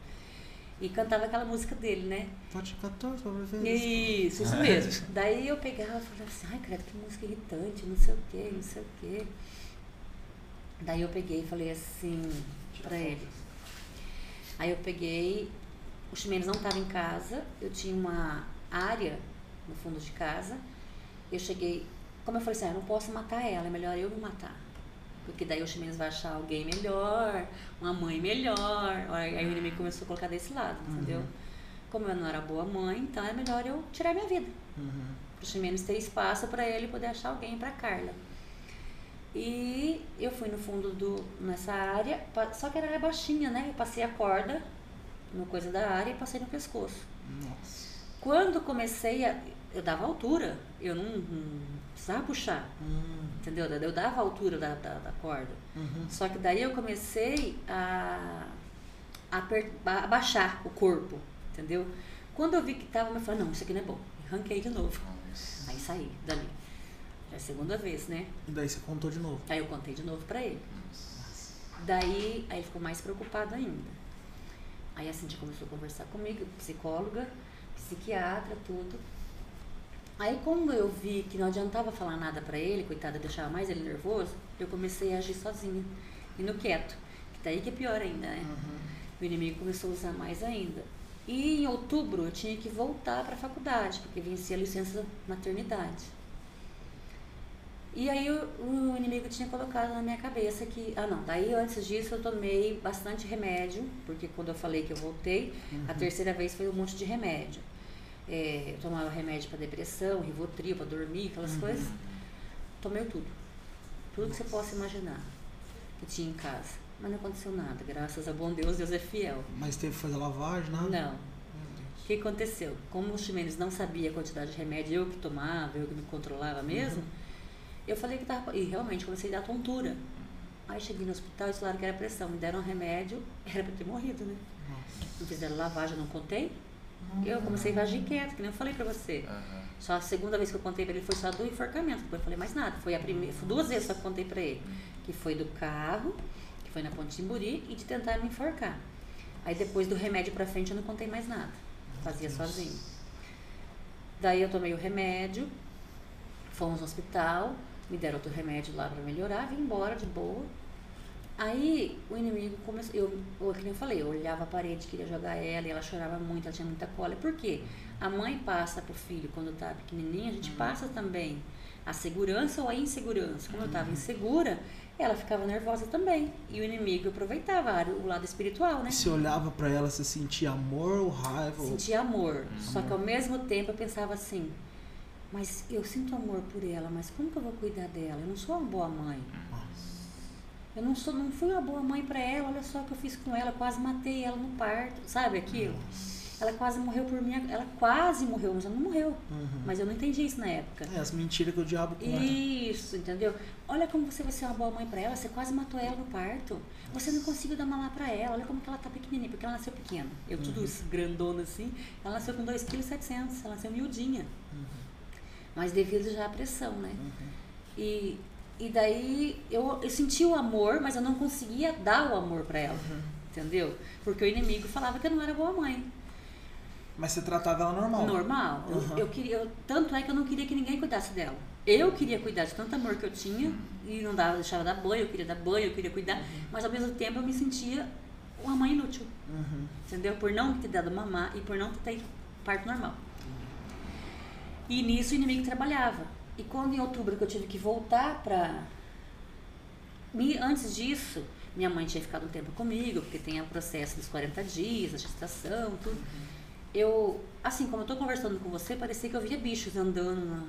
E cantava aquela música dele, né? Pode 14 vezes. Isso, isso mesmo. Daí eu pegava e falava assim, ai, credo, que música irritante, não sei o quê, não sei o quê. Daí eu peguei e falei assim para ele. Aí eu peguei, o Ximenes não estava em casa, eu tinha uma área no fundo de casa. Eu cheguei, como eu falei assim, ah, eu não posso matar ela, é melhor eu me matar. Porque daí o Ximenes vai achar alguém melhor, uma mãe melhor. Aí o inimigo começou a colocar desse lado, uhum. entendeu? Como eu não era boa mãe, então é melhor eu tirar minha vida. Uhum. Para o Ximenes ter espaço para ele poder achar alguém para Carla. E eu fui no fundo do nessa área, só que era baixinha, né? Eu passei a corda no coisa da área e passei no pescoço. Nossa. Quando comecei a. Eu dava altura, eu não, não precisava puxar. Hum. Entendeu? Eu dava a altura da, da, da corda. Uhum. Só que daí eu comecei a, a, a baixar o corpo, entendeu? Quando eu vi que tava, eu falei, não, isso aqui não é bom. Arranquei de novo. Nossa. Aí saí dali. É a segunda vez, né? E daí você contou de novo? Aí eu contei de novo pra ele. Daí, aí ele ficou mais preocupado ainda. Aí a Cintia começou a conversar comigo, psicóloga, psiquiatra, tudo. Aí como eu vi que não adiantava falar nada para ele, coitada, deixava mais ele nervoso, eu comecei a agir sozinha, e no quieto. Que daí que é pior ainda, né? Uhum. O inimigo começou a usar mais ainda. E em outubro eu tinha que voltar para a faculdade, porque vencia a licença maternidade. E aí o, o, inimigo tinha colocado na minha cabeça que, ah não, daí antes disso eu tomei bastante remédio, porque quando eu falei que eu voltei, uhum. a terceira vez foi um monte de remédio. É, eu tomava remédio para depressão, Rivotril para dormir, aquelas uhum. coisas. Tomei tudo. Tudo que você possa imaginar que tinha em casa. Mas não aconteceu nada, graças a bom Deus, Deus é fiel. Mas teve que fazer lavagem, nada? Não. O que aconteceu? Como o Ximenes não sabia a quantidade de remédio, eu que tomava, eu que me controlava mesmo, uhum eu falei que tava. E realmente comecei a dar tontura. Aí cheguei no hospital e falaram que era pressão. Me deram um remédio, era pra ter morrido, né? Nossa. Não fizeram lavagem, eu não contei. Uhum. Eu comecei a agir quieto, que nem eu falei pra você. Uhum. Só a segunda vez que eu contei pra ele foi só do enforcamento, depois eu falei mais nada. Foi a primeira, foi duas vezes só que eu contei pra ele. Que foi do carro, que foi na Ponte Timburi, e de tentar me enforcar. Aí depois do remédio pra frente eu não contei mais nada. Fazia sozinho. Daí eu tomei o remédio, fomos no hospital, me deram outro remédio lá para melhorar, vim embora de boa. Aí o inimigo começou, eu, eu, como eu falei, eu olhava a parede, queria jogar ela, e ela chorava muito, ela tinha muita cola. Por quê? A mãe passa pro filho quando tá pequenininha, a gente uhum. passa também a segurança ou a insegurança. Como eu estava uhum. insegura, ela ficava nervosa também. E o inimigo aproveitava o lado espiritual, né? Você olhava para ela, você sentia amor ou raiva? Sentia amor. Só que ao mesmo tempo eu pensava assim, mas eu sinto amor por ela, mas como que eu vou cuidar dela? Eu não sou uma boa mãe. Eu não, sou, não fui uma boa mãe para ela, olha só o que eu fiz com ela, quase matei ela no parto, sabe aquilo? Ela quase morreu por mim, ela quase morreu, mas ela não morreu. Uhum. Mas eu não entendi isso na época. É, as mentiras que o diabo conta. Isso, entendeu? Olha como você vai ser uma boa mãe para ela, você quase matou ela no parto. Você não conseguiu dar mamar para ela, olha como que ela tá pequenininha, porque ela nasceu pequena. Eu uhum. tudo isso, grandona assim, ela nasceu com 2,7 kg, ela nasceu miudinha. Uhum mas devido já à pressão, né? Uhum. E, e daí eu, eu senti o amor, mas eu não conseguia dar o amor para ela, uhum. entendeu? Porque o inimigo falava que eu não era boa mãe. Mas você tratava ela normal? Normal. Uhum. Eu, eu, queria, eu, tanto é que eu não queria que ninguém cuidasse dela. Eu queria cuidar de tanto amor que eu tinha uhum. e não dava, deixava dar banho, eu queria dar banho, eu queria cuidar, uhum. mas ao mesmo tempo eu me sentia uma mãe inútil. Uhum. Entendeu? Por não ter dado mamar e por não ter parto normal. E nisso o inimigo trabalhava. E quando em outubro que eu tive que voltar para. Antes disso, minha mãe tinha ficado um tempo comigo, porque tem o processo dos 40 dias, a gestação, tudo. Uhum. Eu, assim, como eu tô conversando com você, parecia que eu via bichos andando na,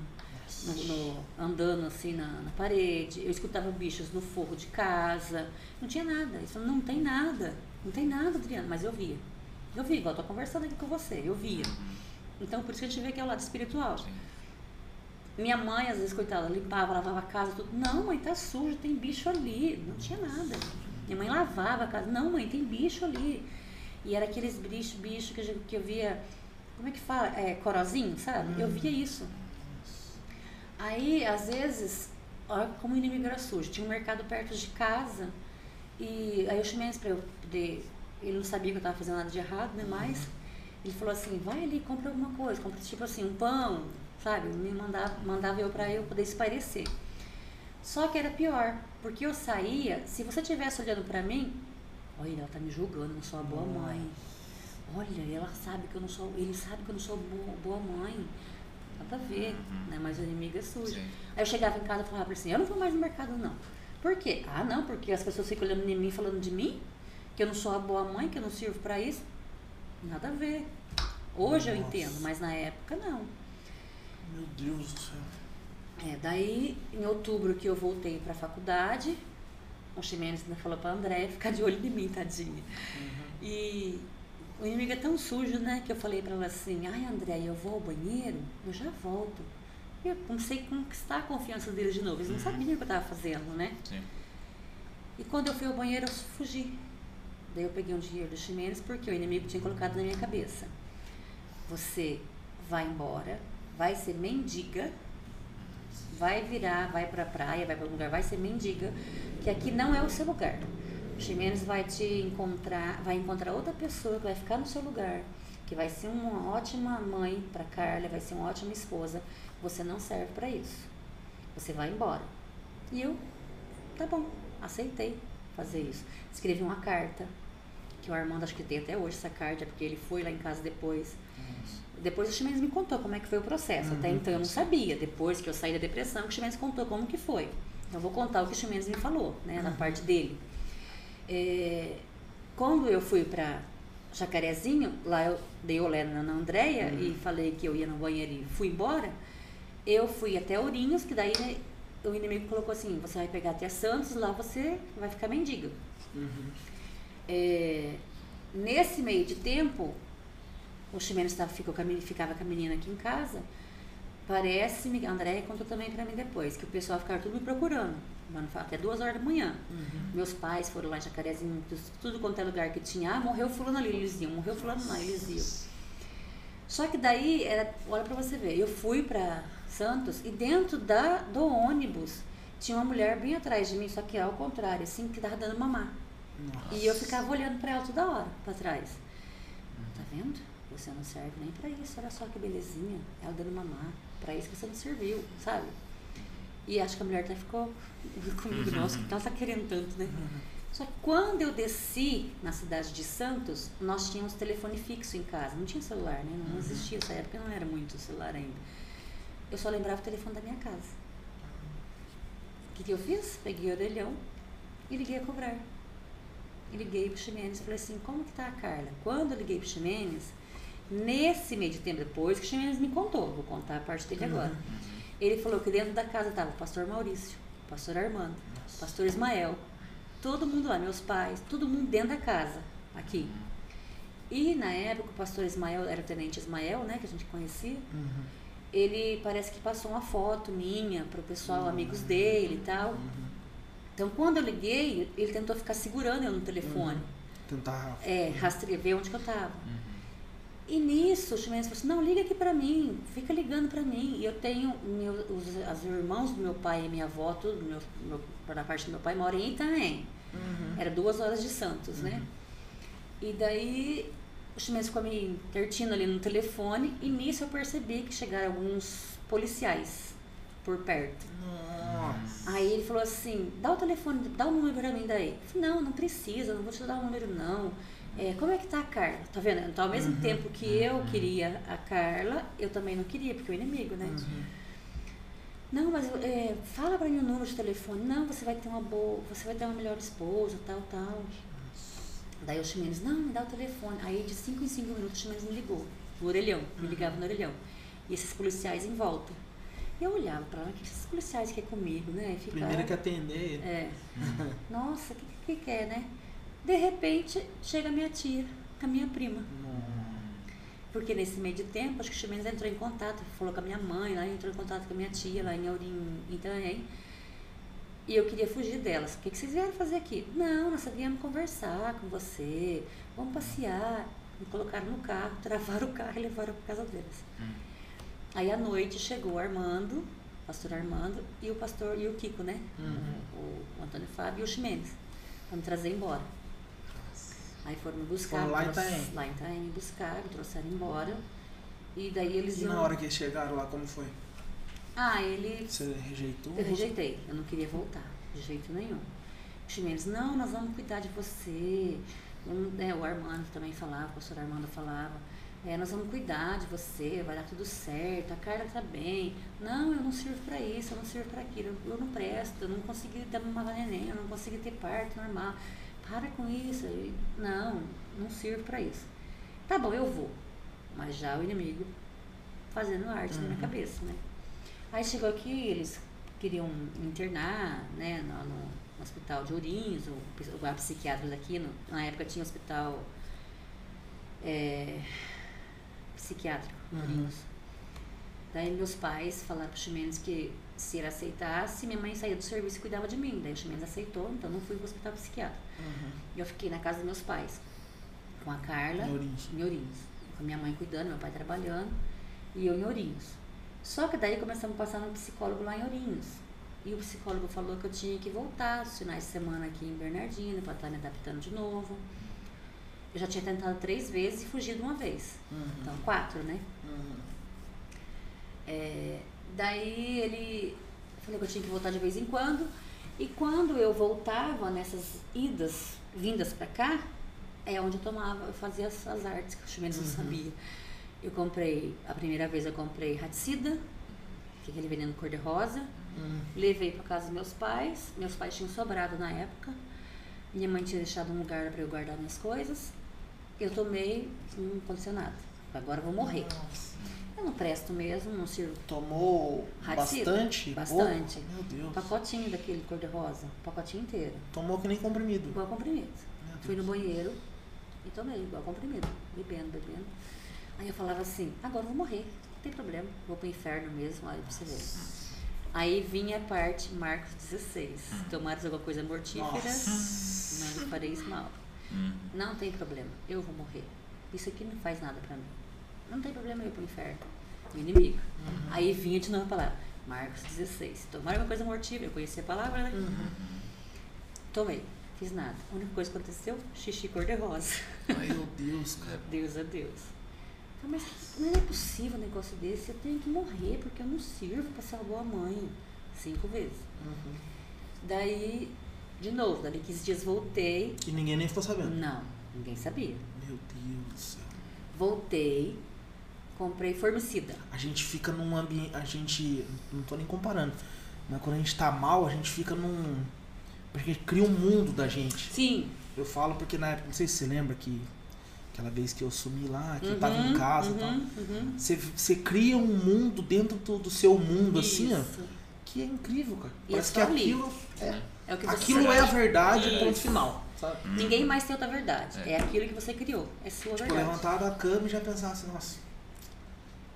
no, no, andando assim na, na, parede. Eu escutava bichos no forro de casa. Não tinha nada. Isso não tem nada. Não tem nada, Adriana, mas eu via. Eu vi, igual eu tô conversando aqui com você, eu via. Então, por isso que a gente vê que é o lado espiritual. Sim. Minha mãe, às vezes, coitada, limpava, lavava a casa, tudo. Não, mãe, tá sujo, tem bicho ali. Não tinha nada. Minha mãe lavava a casa. Não, mãe, tem bicho ali. E era aqueles bichos, bicho que, eu- que eu via. Como é que fala? É, corozinho, sabe? Eu via isso. Aí, às vezes, olha como o inimigo era sujo. Tinha um mercado perto de casa. E aí eu chamei eles pra eu poder. Ele não sabia que eu tava fazendo nada de errado, né? Mas ele falou assim: vai ali, compra alguma coisa. Compra tipo assim, um pão, sabe? Me mandava, mandava eu pra eu poder espairecer. Só que era pior, porque eu saía, se você estivesse olhando pra mim, olha, ela tá me julgando, eu não sou uma boa mãe. Olha, ela sabe que eu não sou, ele sabe que eu não sou boa, boa mãe. Nada a ver, né? Mas o inimigo é sujo. Sim. Aí eu chegava em casa e falava assim, eu não vou mais no mercado não. Por quê? Ah, não, porque as pessoas ficam olhando em mim, falando de mim, que eu não sou uma boa mãe, que eu não sirvo pra isso. Nada a ver. Hoje eu Nossa. entendo, mas na época não. Meu Deus do céu. É, daí, em outubro que eu voltei pra faculdade, o Ximenes ainda falou pra André ficar de olho em mim, tadinha. E o inimigo é tão sujo, né, que eu falei pra ela assim, ai André, eu vou ao banheiro, eu já volto. E eu comecei a conquistar a confiança deles de novo. Eles não sabiam o que eu tava fazendo, né? Sim. E quando eu fui ao banheiro, eu fugi. Daí eu peguei um dinheiro do Ximenes porque o inimigo tinha colocado na minha cabeça. Você vai embora, vai ser mendiga, vai virar, vai pra praia, vai pra algum lugar, vai ser mendiga, que aqui não é o seu lugar. O Ximenes vai te encontrar, vai encontrar outra pessoa que vai ficar no seu lugar, que vai ser uma ótima mãe pra Carla, vai ser uma ótima esposa. Você não serve pra isso. Você vai embora. E eu, tá bom, aceitei fazer isso. Escrevi uma carta, que o Armando acho que tem até hoje essa carta, porque ele foi lá em casa depois. Depois o Ximenes me contou como é que foi o processo. Até então eu não sabia. Depois que eu saí da depressão, o Ximenes contou como que foi. Então eu vou contar o que o Ximenes me falou, né, na parte dele. É, quando eu fui pra Jacarezinho, lá eu dei olé na Andréia e falei que eu ia no banheiro e fui embora, eu fui até Ourinhos, que daí né, o inimigo colocou assim, você vai pegar até Santos, lá você vai ficar mendigo. É, nesse meio de tempo, o estava, ficou meni- ficava com a menina aqui em casa. Parece-me, a Andréia contou também pra mim depois, que o pessoal ficava tudo me procurando, mano, até duas horas da manhã. Meus pais foram lá em Jacarezinho, tudo- quanto é lugar que tinha. Ah, morreu fulano ali, eles iam. Morreu fulano lá, eles iam. Só que daí, era, olha pra você ver, eu fui pra Santos e dentro da, do ônibus tinha uma mulher bem atrás de mim, só que ao contrário, assim, que tava dando mamar. E eu ficava olhando pra ela toda hora, pra trás. Tá vendo? Você não serve nem pra isso, olha só que belezinha. Ela dando mamar. Pra isso que você não serviu, sabe? E acho que a mulher até ficou comigo, nossa, que ela tá querendo tanto, né? Só que quando eu desci na cidade de Santos, nós tínhamos telefone fixo em casa. Não tinha celular, né? Não existia essa época, não era muito celular ainda. Eu só lembrava o telefone da minha casa. O que, que eu fiz? Peguei o orelhão e liguei a cobrar. E liguei pro Ximenes e falei assim, como que tá a Carla? Quando eu liguei pro Ximenes, nesse meio de tempo depois, que o Ximenes me contou, vou contar a parte dele agora. Ele falou que dentro da casa tava o pastor Maurício, o pastor Armando, o pastor Ismael, todo mundo lá, meus pais, todo mundo dentro da casa, aqui. E na época o pastor Ismael, era o tenente Ismael, né, que a gente conhecia, ele parece que passou uma foto minha pro pessoal, amigos dele e tal. Então quando eu liguei, ele tentou ficar segurando eu no telefone. Tentar. É, rastrear, ver onde que eu tava. E nisso, o Ximenes falou assim, não, liga aqui pra mim, fica ligando pra mim. E eu tenho, os, os irmãos do meu pai e minha avó, tudo, meu, meu, da parte do meu pai, moram em Itaém. Era duas horas de Santos, né? E daí, o Ximenes ficou me intertindo ali no telefone, e nisso eu percebi que chegaram alguns policiais por perto. Nossa. Aí ele falou assim, dá o telefone, dá o número pra mim daí. Eu falei, não, não precisa, não vou te dar o número não. É, como é que tá a Carla? Tá vendo? Então ao mesmo tempo que eu queria a Carla, eu também não queria, porque é o inimigo, né? Não, mas é, fala pra mim o número de telefone. Não, você vai ter uma boa, você vai ter uma melhor esposa, tal, tal. Daí o Ximenes, não, me dá o telefone. Aí de 5 em 5 minutos o Ximenes me ligou, no orelhão, me ligava no orelhão. E esses policiais em volta. E eu olhava pra lá, o que esses policiais querem comigo, né? Primeiro que atender. é. Nossa, o que, que que é, né? De repente, chega a minha tia, a minha prima. Porque nesse meio de tempo, acho que o Ximenes entrou em contato, falou com a minha mãe, lá entrou em contato com a minha tia, lá em Aurim, em Itanhaém. E eu queria fugir delas. O que, que vocês vieram fazer aqui? Não, nós viemos conversar com você, vamos passear. Me colocaram no carro, travaram o carro e levaram para casa deles. Hum. Aí à noite chegou o Armando, o pastor Armando, e o pastor e o Kiko, né? Uhum. O, o Antônio Fábio e o Ximenes. Para me trazer embora. Aí foram me buscar. Foram lá em Itaém. Lá em Itaém me buscar, me trouxeram embora. E daí eles E iam. na hora que eles chegaram lá, como foi? Ah, ele. Você rejeitou? Eu rejeitei, eu não queria voltar, de jeito nenhum. O Ximenes, não, nós vamos cuidar de você. Vamos- né, o Armando também falava, o pastor Armando falava. É, nós vamos cuidar de você, vai dar tudo certo, a Carla tá bem. Não, eu não sirvo para isso, eu não sirvo para aquilo, eu, eu não presto, eu não consegui dar uma neném, eu não consegui ter parto normal. Para com isso. Não, não sirvo para isso. Tá bom, eu vou. Mas já o inimigo fazendo arte na minha Uhum. cabeça, né? Aí chegou aqui, eles queriam me internar, né, no, no- no hospital de Ourinhos, o, o a psiquiatras aqui, no- na época tinha hospital é, psiquiátrico, Uhum. Ourinhos. Daí meus pais falaram pro Ximenes que se ele aceitasse, minha mãe saía do serviço e cuidava de mim. Daí o Ximenes aceitou, então não fui pro hospital psiquiátrico. Uhum. E eu fiquei na casa dos meus pais, com a Carla, Em Ourinhos. Com a minha mãe cuidando, meu pai trabalhando, e eu em Ourinhos. Só que daí começamos a passar no psicólogo lá em Ourinhos. E o psicólogo falou que eu tinha que voltar os finais de semana aqui em Bernardino para estar me adaptando de novo. Eu já tinha tentado três vezes e fugido uma vez. Uhum. Então, quatro, né? Uhum. É, daí ele falou que eu tinha que voltar de vez em quando. E quando eu voltava nessas idas, vindas pra cá, é onde eu tomava, eu fazia as, as artes que o Chimenez não Uhum. sabia. Eu comprei, a primeira vez eu comprei raticida, que é aquele veneno cor-de-rosa. Uhum. Levei para casa dos meus pais. Meus pais tinham sobrado na época. Minha mãe tinha deixado um lugar para eu guardar minhas coisas. Eu tomei um condicionado. Agora eu vou morrer. Nossa. Eu não presto mesmo, não sirvo Tomou Raticida? bastante? Bastante. Pouco? Meu Deus. Um pacotinho daquele cor-de-rosa, um pacotinho inteiro, Tomou que nem comprimido. igual comprimido. Fui no banheiro e tomei igual comprimido, bebendo, bebendo. Aí eu falava assim, agora eu vou morrer, não tem problema, vou pro inferno mesmo, olha pra você ver. Aí vinha a parte Marcos 16, tomares alguma coisa mortífera, Nossa. não lhe farei isso mal. Hum. Não tem problema, eu vou morrer. Isso aqui não faz nada pra mim. Não tem problema ir pro inferno. O inimigo. Uhum. Aí vinha de novo a palavra. Marcos 16. Tomar alguma coisa mortífera. Eu conhecia a palavra, né? Uhum. Tomei. Fiz nada. A única coisa que aconteceu, xixi cor-de-rosa. Ai, meu Deus, cara. Deus a Deus. Mas não é possível um negócio desse. Eu tenho que morrer porque eu não sirvo pra salvar a mãe. Cinco vezes. Uhum. Daí, de novo, dali 15 dias voltei. E ninguém nem ficou sabendo. Não, ninguém sabia. Meu Deus do céu. Voltei, comprei formicida. A gente fica num ambiente. A gente. Não tô nem comparando. Mas quando a gente tá mal, a gente fica num. Porque cria um mundo da gente. Sim. Eu falo porque na época, não sei se você lembra que. Aquela vez que eu sumi lá, que eu tava Uhum, em casa e uhum, tal. uhum. Você, você cria um mundo dentro do, do seu mundo, assim, ó. Isso. Que é incrível, cara. E é Parece que ali. aquilo. É, É o que você aquilo é a verdade, ponto final. Sabe? Ninguém mais tem outra verdade. É. É, aquilo que você criou. É sua Tipo, verdade. levantar da cama e já pensar assim, nossa.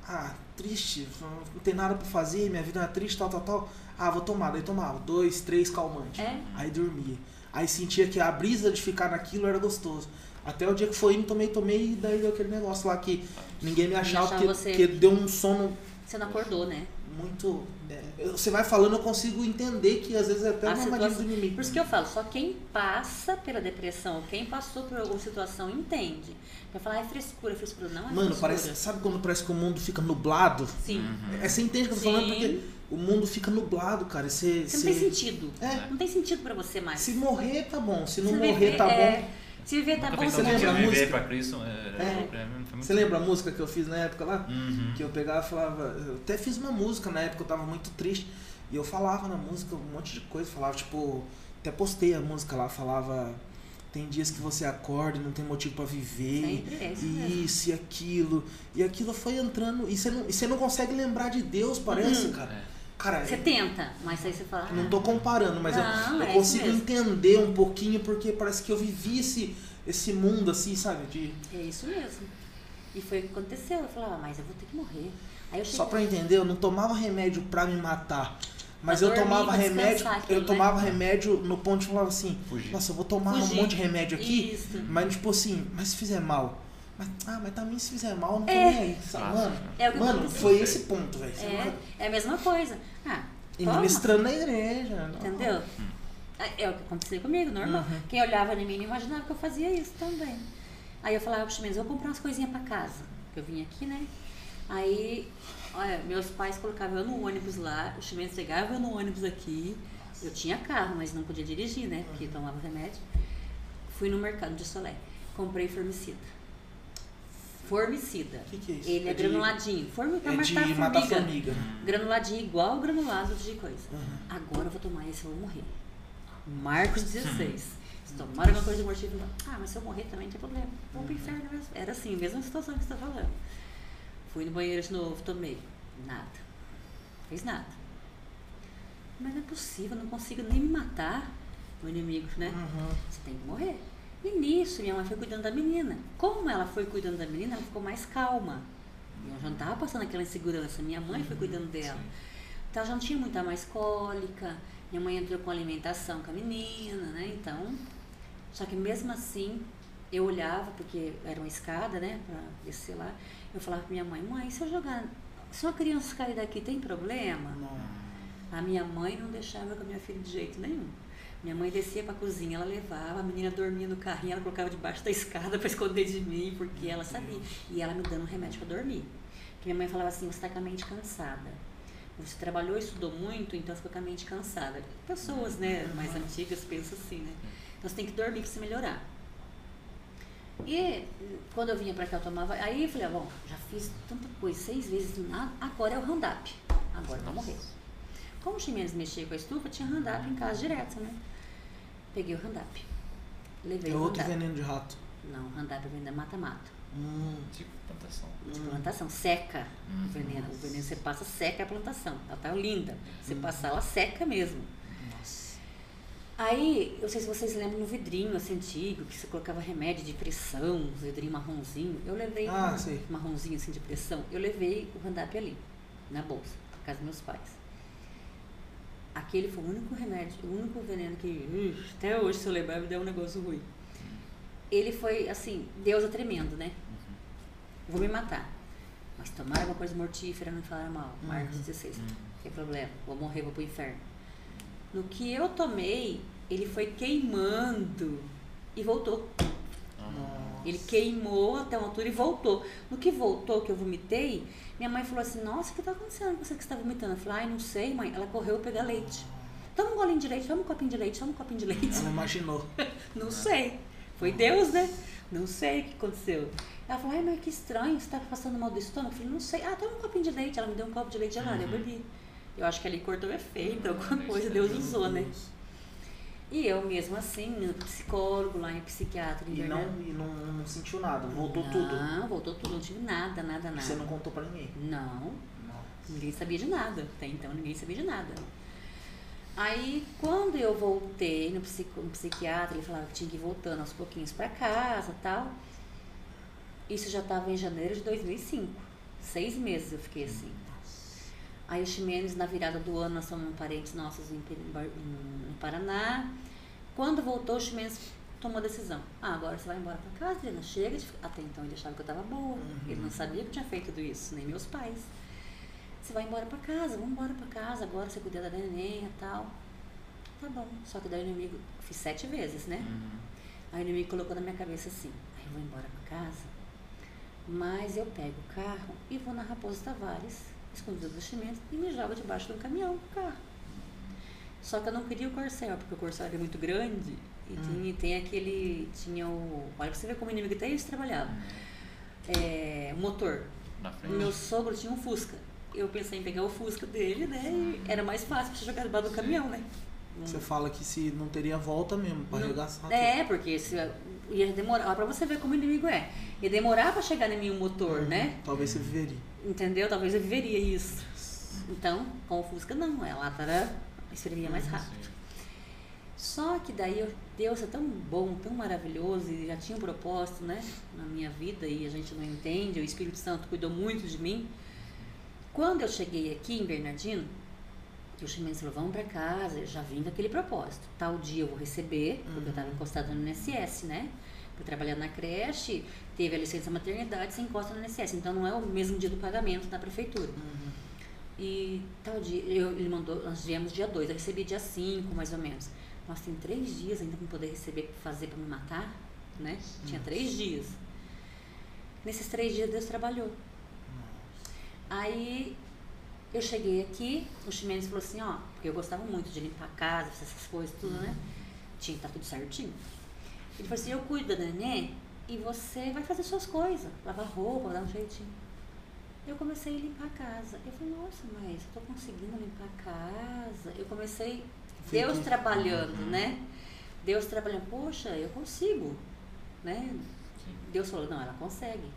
Ah, triste, não tem nada pra fazer, minha vida é triste, tal, tal, tal. Ah, vou tomar. Daí tomava dois, três calmantes. É. Aí dormia. Aí sentia que a brisa de ficar naquilo era gostoso. Até o dia que foi indo, tomei, tomei, e daí deu aquele negócio lá que ninguém me achava, achava porque, você. porque deu um sono Você não acordou, né? Muito. né, Você vai falando, eu consigo entender que às vezes é até A uma armadilha do situação- inimigo. Por isso que eu falo, só quem passa pela depressão, quem passou por alguma situação, entende. Vai falar, ah, é frescura, é frescura. Não é Mano, frescura. parece. Sabe quando parece que o mundo fica nublado? Sim. Uhum. É, você entende o que eu tô falando? Sim. Porque o mundo fica nublado, cara. e Você, Você não você- tem sentido. É. Não tem sentido pra você mais. Se morrer, tá bom. Se não Se morrer, viver, tá é, bom. Se viver tá Nunca bom, você lembra a música? pra Cristo. É, É. pra mim foi muito Você lembra a música que eu fiz na época lá? Uhum. Que eu pegava e falava. Eu até fiz uma música na época, eu tava muito triste. E eu falava na música um monte de coisa. Falava, tipo. Até postei a música lá, falava. Tem dias que você acorda e não tem motivo pra viver. É isso e isso e aquilo. E aquilo foi entrando. E você não, e você não consegue lembrar de Deus, parece, Uhum. cara. É. Cara, Você tenta, mas aí você fala. Não ah, tô comparando, mas eu- Não, eu, é isso consigo entender um pouquinho porque parece que eu vivi esse, esse mundo assim, sabe? De. É isso mesmo. E foi o que aconteceu. Eu falei, ah, mas eu vou ter que morrer. Aí eu Só pra entender, eu não tomava remédio pra me matar. Mas Pra eu dormir, tomava remédio, aquilo, eu né? tomava remédio no ponto de falar assim, Fugir. nossa, eu vou tomar um Fugir. monte de remédio aqui, Isso. mas tipo assim, mas se fizer mal. Mas, ah, mas também se fizer mal, não tô É. nem aí. Sabe? Mano. É o que mano foi esse ponto, velho. É, é a mesma coisa. Ah, E toma. ministrando na igreja. Entendeu? É é o que aconteceu comigo, normal. Uhum. Quem olhava em mim não imaginava que eu fazia isso também. Aí eu falava, puxa, mas eu vou comprar umas coisinhas pra casa. Que eu vim aqui, né? Aí, olha, meus pais colocavam eu no ônibus lá, o Chimenez pegava eu no ônibus aqui. Eu tinha carro, mas não podia dirigir, né? Porque tomava remédio. Fui no mercado de Solé. Comprei formicida. Formicida. O que, que é isso? Ele é, de- granuladinho. Formi pra É de matar matar formiga. formiga. Granuladinho igual granulado de coisa. Uhum. Agora eu vou tomar esse, eu vou morrer. Marcos 16. Se tomar alguma coisa mortífera, ah, mas se eu morrer também não tem problema. Vou pro inferno mesmo. Era assim, mesma situação que você está falando. Fui no banheiro de novo, tomei. Nada. Fez nada. Mas não é possível, eu não consigo nem me matar. O inimigo, né? Uhum. Você tem que morrer. E nisso, minha mãe foi cuidando da menina. Como ela foi cuidando da menina, ela ficou mais calma. Eu já não estava passando aquela insegurança. Minha mãe foi cuidando dela. Então, ela já não tinha muita mais cólica. Minha mãe entrou com alimentação com a menina, né? Então, só que mesmo assim, eu olhava, porque era uma escada, né? Pra descer lá. Eu falava pra minha mãe, mãe, se eu jogar... Se uma criança cair daqui, tem problema? A minha mãe não deixava com a minha filha de jeito nenhum. Minha mãe descia pra cozinha, ela levava, a menina dormia no carrinho, ela colocava debaixo da escada para esconder de mim, porque ela sabia. E ela me dando um remédio para dormir. Porque minha mãe falava assim, você está com a mente cansada. Você trabalhou e estudou muito, então ficou com a mente cansada. Pessoas, né, mais antigas pensam assim, né? Então você tem que dormir para se melhorar. E quando eu vinha pra cá, eu tomava. Aí eu falei, ah, bom, já fiz tanta coisa, seis vezes, ah, agora é o round-up. Agora eu vou morrer. Como o Ximenes mexia com a estufa, tinha round-up em casa direto, né? Peguei o round-up. Levei É o outro veneno de rato. Não, round-up vem da mata-mata. Hum. Tipo, plantação. De plantação, seca o veneno. O veneno você passa, seca a plantação. Ela tá linda. Você passar, ela seca mesmo. Nossa. Aí, eu sei se vocês lembram no vidrinho assim, antigo, que você colocava remédio de pressão, um vidrinho marronzinho. Eu levei Ah, um marronzinho assim de pressão. Eu levei o Randap ali, na bolsa, na casa dos meus pais. Aquele foi o único remédio, o único veneno que, até hoje, se eu lembrar, me deu um negócio ruim. Ele foi, assim, Deus é tremendo, né? Vou me matar. Mas tomar alguma coisa mortífera não me falar mal. Marcos Uhum. 16. Tem problema. Vou morrer, vou pro inferno. No que eu tomei, ele foi queimando e voltou. Ele queimou até uma altura e voltou. No que voltou, que eu vomitei, minha mãe falou assim, nossa, o que tá acontecendo com você que está vomitando? Eu falei, ai, não sei, mãe. Ela correu pegar leite. Toma um golinho de leite, toma um copinho de leite, toma um copinho de leite. Ela imaginou. Não sei. Foi Deus, né? Não sei o que aconteceu. Ela falou, ai, mas que estranho, você tá passando mal do estômago? Eu falei, não sei. Ah, toma um copinho de leite. Ela me deu um copo de leite gelado, eu bebi. Eu acho que ali cortou efeito, alguma coisa, Deus usou, né? E eu mesmo assim, no psicólogo, lá em psiquiatra, em E não, e não, não sentiu nada, voltou não, tudo. Não, voltou tudo, não tive nada, nada, nada. Você não contou pra ninguém. Não, ninguém sabia de nada. Até então ninguém sabia de nada. Aí quando eu voltei no, psico, no psiquiatra, ele falava que tinha que ir voltando aos pouquinhos pra casa tal. Isso já estava em janeiro de 2005. Seis meses eu fiquei assim. Aí o Ximenes, na virada do ano, nós somos parentes nossos em, em em- Paraná. Quando voltou, o Ximenes tomou a decisão. Ah, agora você vai embora pra casa, Adriana. Chega de... ficar-" Até então ele achava que eu estava boa. Ele não sabia que eu tinha feito tudo isso, nem meus pais. Você vai embora pra casa, vamos embora pra casa, agora você cuida da neném e tal. Tá bom. Só que daí o inimigo, fiz sete vezes, né? Aí o inimigo colocou na minha cabeça assim, aí eu vou embora pra casa, mas eu pego o carro e vou na Raposo Tavares, escondido do cimento, e me jogo debaixo do caminhão, do carro. Só que eu não queria o Corcel, porque o Corcel era muito grande e tinha, tem aquele. Tinha o. Olha pra você ver como o inimigo até isso trabalhava. É, o motor. O meu sogro tinha um Fusca. Eu pensei em pegar o Fusca dele, né? E era mais fácil pra você jogar debaixo do caminhão, né? Você fala que se não teria volta mesmo, pra Não- arregaçar tudo. É, porque se, ia demorar. Pra você ver como o inimigo é. Ia demorar pra chegar em mim o motor, né? Talvez você viveria. Entendeu? Talvez eu viveria isso. Então, com o Fusca não, a lata era, espremia mais rápido. Só que daí eu, Deus é tão bom, tão maravilhoso e já tinha um propósito, né, na minha vida e a gente não entende. O Espírito Santo cuidou muito de mim. Quando eu cheguei aqui em Bernardino, o Ximenes falou: vamos para casa. Eu já vim daquele propósito. Tal dia eu vou receber, porque eu estava encostada no INSS, né? Por trabalhar na creche, teve a licença maternidade, você encosta no INSS. Então não é o mesmo dia do pagamento da prefeitura. Uhum. E tal dia, eu, ele mandou, nós viemos dia 2, eu recebi dia 5, mais ou menos. Nossa, tem três dias ainda para poder receber, fazer para me matar, né? Tinha três dias. Nesses três dias Deus trabalhou. Aí eu cheguei aqui, o Ximenes falou assim, ó, porque eu gostava muito de limpar a casa, essas coisas, tudo, né? Tinha que estar tudo certinho. Ele falou assim, eu cuido da neném e você vai fazer suas coisas, lavar roupa, dar um jeitinho. Eu comecei a limpar a casa. Eu falei, nossa, mas eu tô conseguindo limpar a casa. Eu comecei, Deus trabalhando, né? Deus trabalhando, poxa, eu consigo, né? Deus falou, não, ela consegue.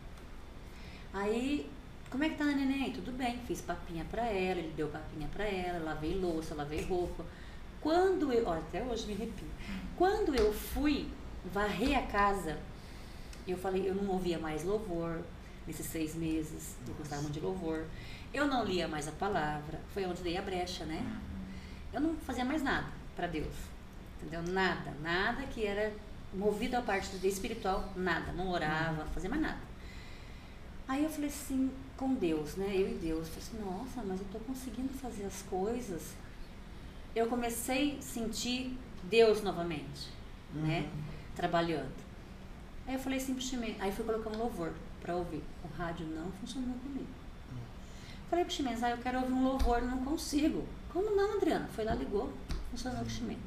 Aí, como é que tá a neném? Tudo bem, fiz papinha pra ela, ele deu papinha pra ela, lavei louça, lavei roupa. Quando eu, ó, até hoje me arrepio. Quando eu fui varrer a casa, eu falei, eu não ouvia mais louvor nesses seis meses, eu gostava muito de louvor. Eu não lia mais a palavra, foi onde dei a brecha, né? Eu não fazia mais nada para Deus, entendeu? Nada, nada que era movido à parte do espiritual, nada, não orava, não fazia mais nada. Aí eu falei assim, com Deus, né? Eu e Deus, falei assim, nossa, mas eu tô conseguindo fazer as coisas. Eu comecei a sentir Deus novamente, né? Trabalhando. Aí eu falei Chimenez, aí fui colocar um louvor para ouvir. O rádio não funcionou comigo. Falei pro Chimenez, ah, eu quero ouvir um louvor, não consigo. Como não, Adriana? Foi lá, ligou, funcionou com o Chimenez.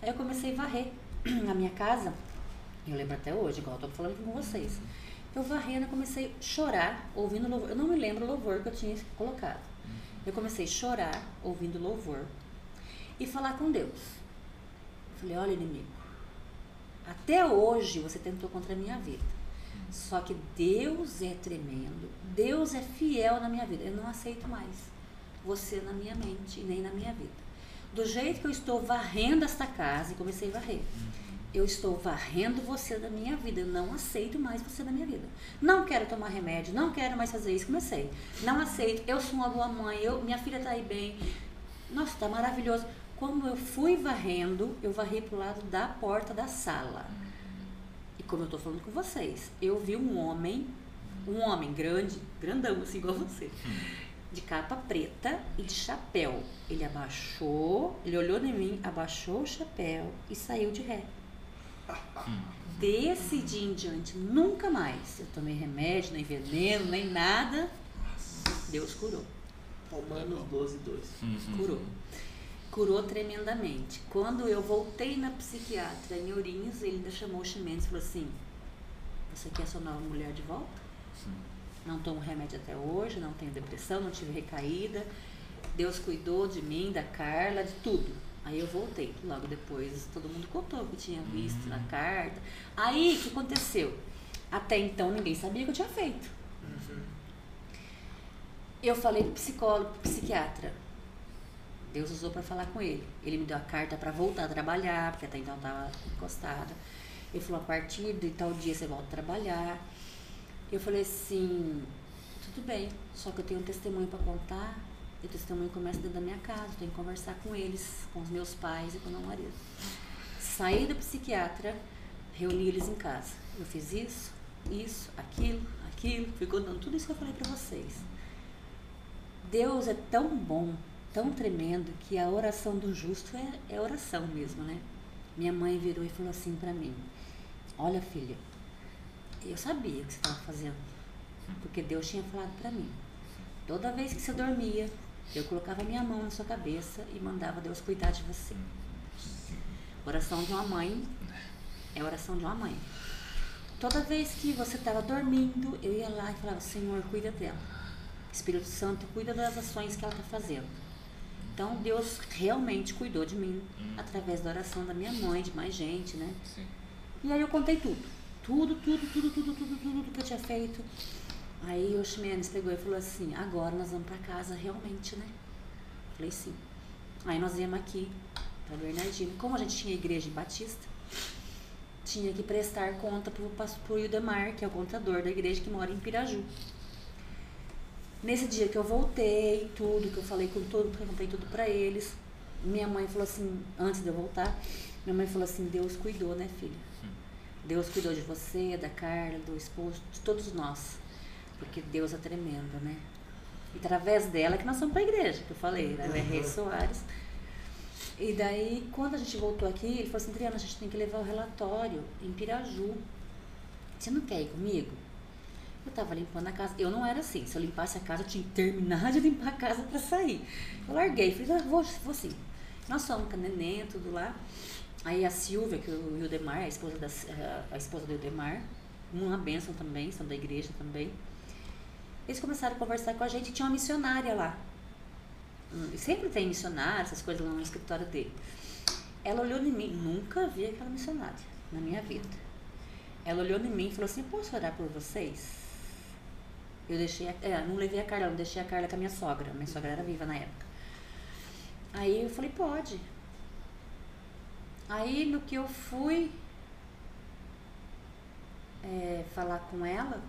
Aí eu comecei a varrer a minha casa, eu lembro até hoje, igual eu tô falando com vocês. Eu varrendo, comecei a chorar, ouvindo louvor. Eu não me lembro o louvor que eu tinha colocado. Eu comecei a chorar, ouvindo louvor, e falar com Deus. Eu falei, olha, inimigo, até hoje você tentou contra a minha vida. Só que Deus é tremendo, Deus é fiel na minha vida. Eu não aceito mais você na minha mente e nem na minha vida. Do jeito que eu estou varrendo esta casa, e comecei a varrer, eu estou varrendo você da minha vida. Eu não aceito mais você na minha vida. Não quero tomar remédio, não quero mais fazer isso. Comecei. Não aceito. Eu sou uma boa mãe, eu, minha filha está aí bem. Nossa, está maravilhoso. Como eu fui varrendo, eu varri para o lado da porta da sala. E como eu estou falando com vocês, eu vi um homem, um homem grande, grandão, assim igual você, de capa preta e de chapéu. Ele abaixou, ele olhou em mim, abaixou o chapéu e saiu de ré. Desse dia em diante, nunca mais eu tomei remédio, nem veneno, nem nada. Deus curou. Romanos 12, 2. Curou. Curou tremendamente. Quando eu voltei na psiquiatra em Ourinhos, ele ainda chamou o Ximenes e falou assim: Você quer sua nova mulher de volta? Não tomo remédio até hoje, não tenho depressão, não tive recaída. Deus cuidou de mim, da Carla, de tudo. Aí eu voltei. Logo depois, todo mundo contou o que tinha visto na carta. Aí, o que aconteceu? Até então, ninguém sabia o que eu tinha feito. Eu falei pro psicólogo, pro psiquiatra. Deus usou para falar com ele. Ele me deu a carta para voltar a trabalhar, porque até então estava encostada. Ele falou: a partir de tal dia você volta a trabalhar. Eu falei assim: tudo bem, só que eu tenho um testemunho para contar. E o testemunho começa dentro da minha casa. Tenho que conversar com eles, com os meus pais e com o meu marido. Saí do psiquiatra, reuni eles em casa. Eu fiz isso, isso, aquilo, aquilo. Fui contando tudo isso que eu falei para vocês. Deus é tão bom, tão tremendo, que a oração do justo é, é oração mesmo, né? Minha mãe virou e falou assim para mim: Olha, filha, eu sabia o que você estava fazendo, porque Deus tinha falado para mim. Toda vez que você dormia, eu colocava minha mão na sua cabeça e mandava Deus cuidar de você. Oração de uma mãe é oração de uma mãe. Toda vez que você estava dormindo, eu ia lá e falava: Senhor, cuida dela. Espírito Santo, cuida das ações que ela está fazendo. Então, Deus realmente cuidou de mim através da oração da minha mãe, de mais gente, né? Sim. E aí eu contei tudo. Tudo, tudo, tudo, tudo, tudo, tudo que eu tinha feito. Aí o Ximenes pegou e falou assim, agora nós vamos para casa realmente, né? Falei sim. Aí nós viemos aqui para Bernardino. Como a gente tinha igreja em Batista, tinha que prestar conta para o Ildemar, que é o contador da igreja que mora em Piraju. Nesse dia que eu voltei, tudo, que eu falei com tudo, que eu contei tudo para eles, minha mãe falou assim, antes de eu voltar, minha mãe falou assim, Deus cuidou, né, filha? Deus cuidou de você, da Carla, do esposo, de todos nós. Porque Deus é tremendo, né? E através dela que nós somos para a igreja, que eu falei, né? Uhum. Rei Soares. E daí, quando a gente voltou aqui, ele falou assim, Adriana, a gente tem que levar o relatório em Piraju. Você não quer ir comigo? Eu tava limpando a casa. Eu não era assim. Se eu limpasse a casa, eu tinha que terminar de limpar a casa para sair. Eu larguei, falei, ah, vou, vou sim. Nós fomos com a neném, tudo lá. Aí a Silvia, que é o Ildemar, a esposa, da, a esposa do Ildemar, uma bênção também, são da igreja também. Eles começaram a conversar com a gente tinha uma missionária lá. Hum, sempre tem missionária, essas coisas lá no escritório dele. Ela olhou em mim, nunca vi aquela missionária na minha vida. Ela olhou em mim e falou assim: Posso orar por vocês? Eu deixei, a, é, não levei a Carla, eu deixei a Carla com a minha sogra. Minha sogra era viva na época. Aí eu falei: Pode. Aí no que eu fui é, falar com ela,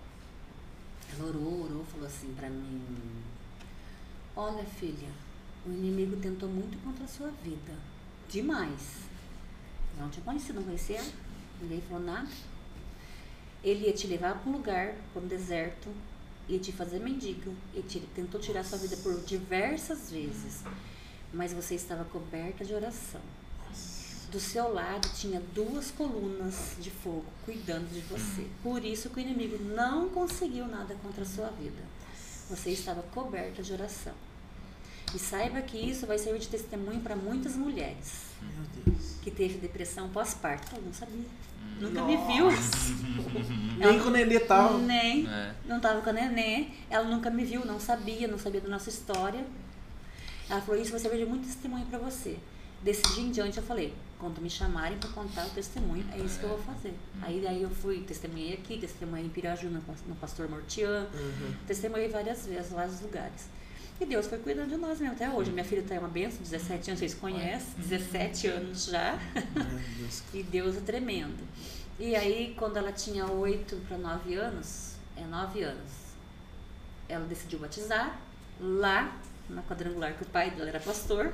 ela orou, orou, falou assim pra mim: Olha, filha, o inimigo tentou muito contra a sua vida. Demais. Eu não tinha conhecido, não conhecia, ninguém falou nada. Ele ia te levar para um lugar, para um deserto, ia te fazer mendigo, e te, tentou tirar sua vida por diversas vezes. Mas você estava coberta de oração do seu lado tinha duas colunas de fogo cuidando de você. Por isso que o inimigo não conseguiu nada contra a sua vida. Você estava coberta de oração. E saiba que isso vai servir de testemunho para muitas mulheres que teve depressão pós-parto. Eu não sabia. Nunca Nossa. me viu. nem com o nenê tava. Nem. É. Não tava com a nenê. Ela nunca me viu, não sabia, não sabia da nossa história. Ela falou: Isso vai servir de muito testemunho para você. Desse dia em diante eu falei: quando me chamarem para contar o testemunho, é isso que eu vou fazer. Uhum. Aí daí eu fui, testemunhei aqui, testemunhei em Piraju, no, Pastor Mortian, uhum. testemunhei várias vezes, vários lugares. E Deus foi cuidando de nós mesmo até hoje. Minha filha tem tá uma benção, 17 anos, vocês conhecem, 17 anos já. e Deus é tremendo. E aí, quando ela tinha 8 para 9 anos, é 9 anos, ela decidiu batizar lá na quadrangular, que o pai dela era pastor.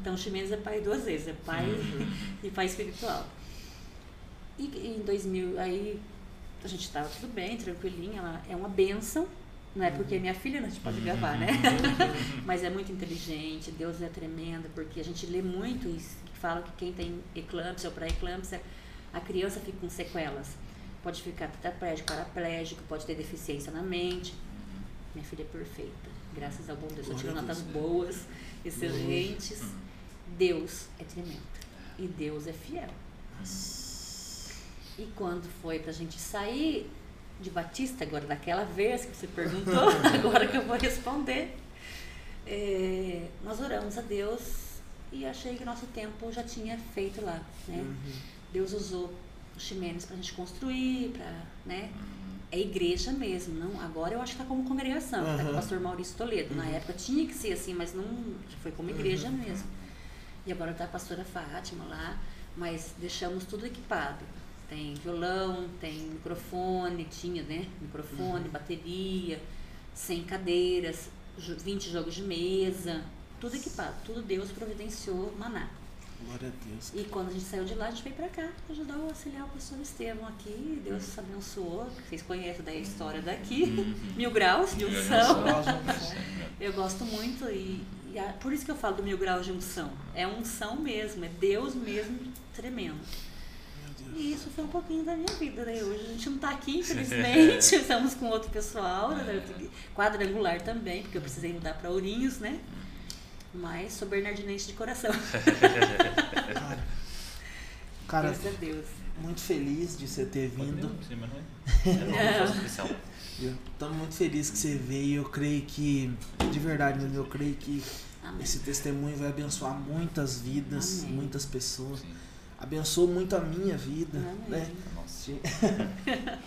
Então, o Ximenes é pai duas vezes, é pai e pai espiritual. E em 2000, aí a gente estava tudo bem, tranquilinha, ela é uma benção, não é porque é minha filha não a gente pode gravar, né? Mas é muito inteligente, Deus é tremendo, porque a gente lê muito e fala que quem tem eclâmpsia ou pré-eclâmpsia, a criança fica com sequelas. Pode ficar tetraplégico, paraplégico, pode ter deficiência na mente. Minha filha é perfeita, graças ao bom Deus. Eu tiro notas boas, excelentes. Deus é tremendo. E Deus é fiel. E quando foi pra gente sair de Batista, agora daquela vez que você perguntou, agora que eu vou responder, é, nós oramos a Deus e achei que nosso tempo já tinha feito lá. Né? Uhum. Deus usou os Ximenes pra gente construir, pra, né? Uhum. É igreja mesmo, não? Agora eu acho que está como congregação, uhum. tá com o pastor Maurício Toledo. Na uhum. época tinha que ser assim, mas não foi como igreja uhum. mesmo. E agora está a pastora Fátima lá, mas deixamos tudo equipado. Tem violão, tem microfone, tinha, né? Microfone, uhum. bateria, 100 cadeiras, 20 jogos de mesa, tudo equipado. Tudo Deus providenciou maná. Glória a Deus. E quando a gente saiu de lá, a gente veio para cá ajudar o auxiliar o pastor Estevão aqui. Deus abençoou. Vocês conhecem da história daqui. Uhum. Mil graus de unção. Eu gosto muito e, e a, por isso que eu falo do mil graus de unção. É unção mesmo, é Deus mesmo tremendo. E isso foi um pouquinho da minha vida, né? Hoje a gente não está aqui, infelizmente. Estamos com outro pessoal, né? quadrangular também, porque eu precisei mudar para Ourinhos, né? Mas sou bernardinense de coração. cara, cara Graças a Deus. muito feliz de você ter vindo. Estamos muito felizes que você veio. Eu creio que, de verdade, eu creio que Amém. esse testemunho vai abençoar muitas vidas, Amém. muitas pessoas. Sim. Abençoou muito a minha vida, Amém. né?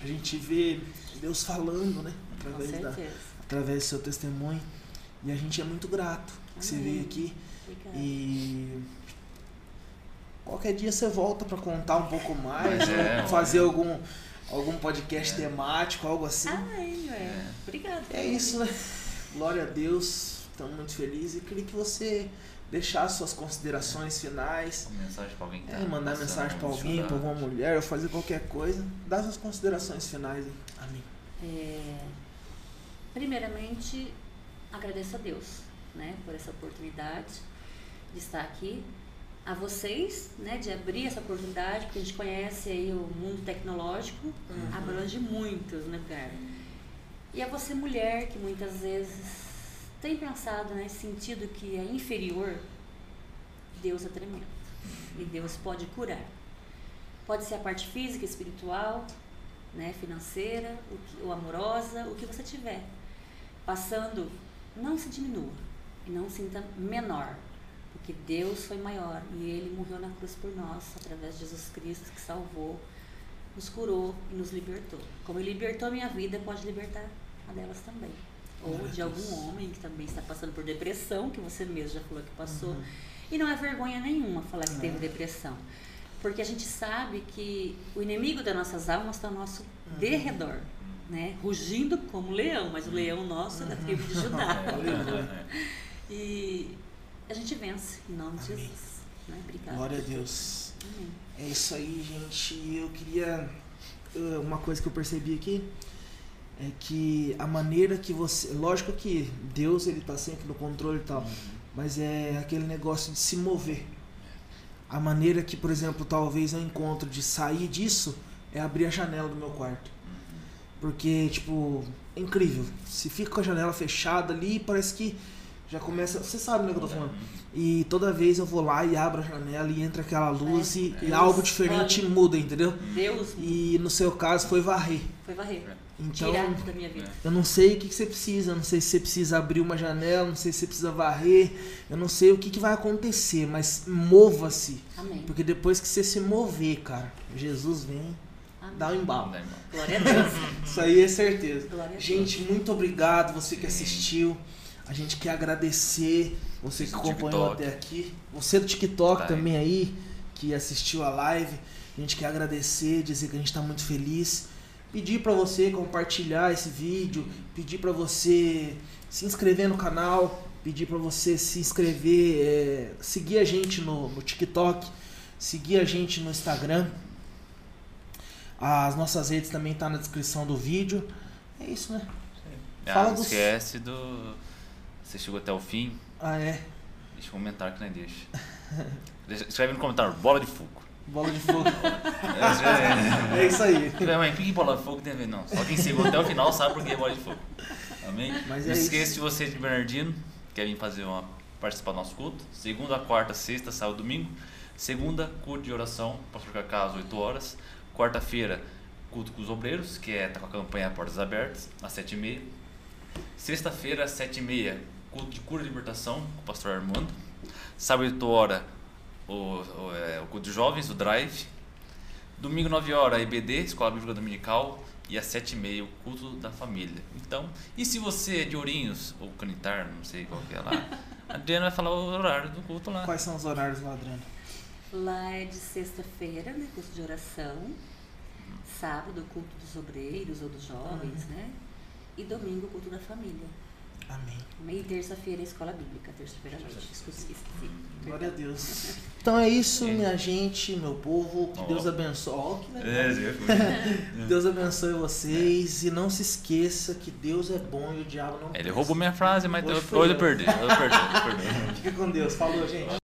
a gente vê Deus falando, né? Através, da, através do seu testemunho. E a gente é muito grato que você veio aqui. E Qualquer dia você volta para contar um pouco mais, É, né? fazer algum, algum podcast temático, algo assim. Ai, é. Obrigada. É isso, né? Glória a Deus, estamos muito felizes e queria que você deixasse suas considerações finais. Uma mensagem pra alguém que tá É, mandar passando mensagem pra alguém, pra dificuldade. alguma mulher, ou fazer qualquer coisa. Dá suas considerações finais. Amém. É, primeiramente, agradeço a Deus né, por essa oportunidade de estar aqui. A vocês, né, de abrir essa oportunidade, porque a gente conhece aí o mundo tecnológico, Uhum. abrange muitos, né, cara? E a você, mulher, que muitas vezes tem pensado nesse sentido que é inferior, Deus é tremendo. E Deus pode curar. Pode ser a parte física, espiritual, né, financeira, o que- ou amorosa, o que você tiver. Passando, não se diminua e não sinta menor, porque Deus foi maior e Ele morreu na cruz por nós, através de Jesus Cristo que salvou, nos curou e nos libertou. Como Ele libertou a minha vida, pode libertar a delas também. Ou de algum homem que também está passando por depressão, que você mesmo já falou que passou. Uhum. E não é vergonha nenhuma falar que Não. teve depressão. Porque a gente sabe que o inimigo das nossas almas está ao nosso Uhum. derredor, né? Rugindo como leão, mas o leão nosso é da tribo de Judá. E a gente vence, em nome de Amém. Jesus. Né? Obrigada. Glória a Deus. Amém. É isso aí, gente. Eu queria. eh, Uma coisa que eu percebi aqui é que a maneira que você. Lógico que Deus ele tá sempre no controle e tal. Mas é aquele negócio de se mover. A maneira que, por exemplo, talvez eu encontro de sair disso é abrir a janela do meu quarto. Porque, tipo, é incrível. Se fica com a janela fechada ali, parece que já começa. Você sabe né, o que eu tô falando? E toda vez eu vou lá e abro a janela e entra aquela luz É, e, é. e algo diferente muda, entendeu? Deus E no seu caso foi varrer. foi varrer. Então, Tirar da minha vida. eu não sei o que, que você precisa. Eu não sei se você precisa abrir uma janela, não sei se você precisa varrer. Eu não sei o que, que vai acontecer, mas mova-se. Porque depois que você se mover, cara, Jesus vem Amém. dar um embalo. Glória a Deus. Isso aí é certeza. Deus. Gente, muito obrigado você que assistiu. A gente quer agradecer você que acompanhou até aqui. Você do TikTok Tá. também aí, que assistiu a live. A gente quer agradecer, dizer que a gente está muito feliz. Pedir para você compartilhar esse vídeo, pedir para você se inscrever no canal, pedir para você se inscrever, é, seguir a gente no, no TikTok, seguir a gente no Instagram. As nossas redes também tá na descrição do vídeo. É isso, né? Ah, Fala não dos- esquece do. Você chegou até o fim, Ah, é. deixa um comentário que não deixa. Deixa- Escreve no comentário, bola de fogo. Bola de fogo. É, é isso aí. é, mas o que bola de fogo tem a ver? Não. Só quem chegou até o final sabe por que é bola de fogo. Amém? Mas não é esqueça de você de Bernardino, quer vir fazer uma. participar do nosso culto. Segunda, quarta, sexta, sábado, domingo. Segunda, culto de oração, pastor Cacá às 8 horas. Quarta-feira, culto com os obreiros, que é tá com a campanha Portas Abertas, às 7h30. Sexta-feira, às 7h30, culto de cura e libertação com o pastor Armando. Sábado, 8 horas, o, o, é, o culto de jovens, o Drive. Domingo, 9 horas, EBD, Escola Bíblica Dominical. E às 7h30, o culto da família. Então, e se você é de Ourinhos, ou Canitar, não sei qual que é lá, a Adriana vai falar o horário do culto lá. Quais são os horários lá, Adriana? Lá é de sexta-feira, né? Curso de oração. Sábado, culto dos obreiros ou dos jovens, né? E domingo, culto da família. Amém. E terça-feira, escola bíblica. Terça-feira à noite. Esqueci, esqueci. Glória a. Deus. Então é isso, É. minha gente, meu povo. Que Ó. Deus abençoe. Ó, que. É, Zé, Deus abençoe vocês. E não se esqueça que Deus é bom e o diabo não Ele presta. roubou minha frase, mas Hoje eu, foi hoje eu eu. perdi. Eu perdi, eu perdi. Fica com Deus. Falou, gente.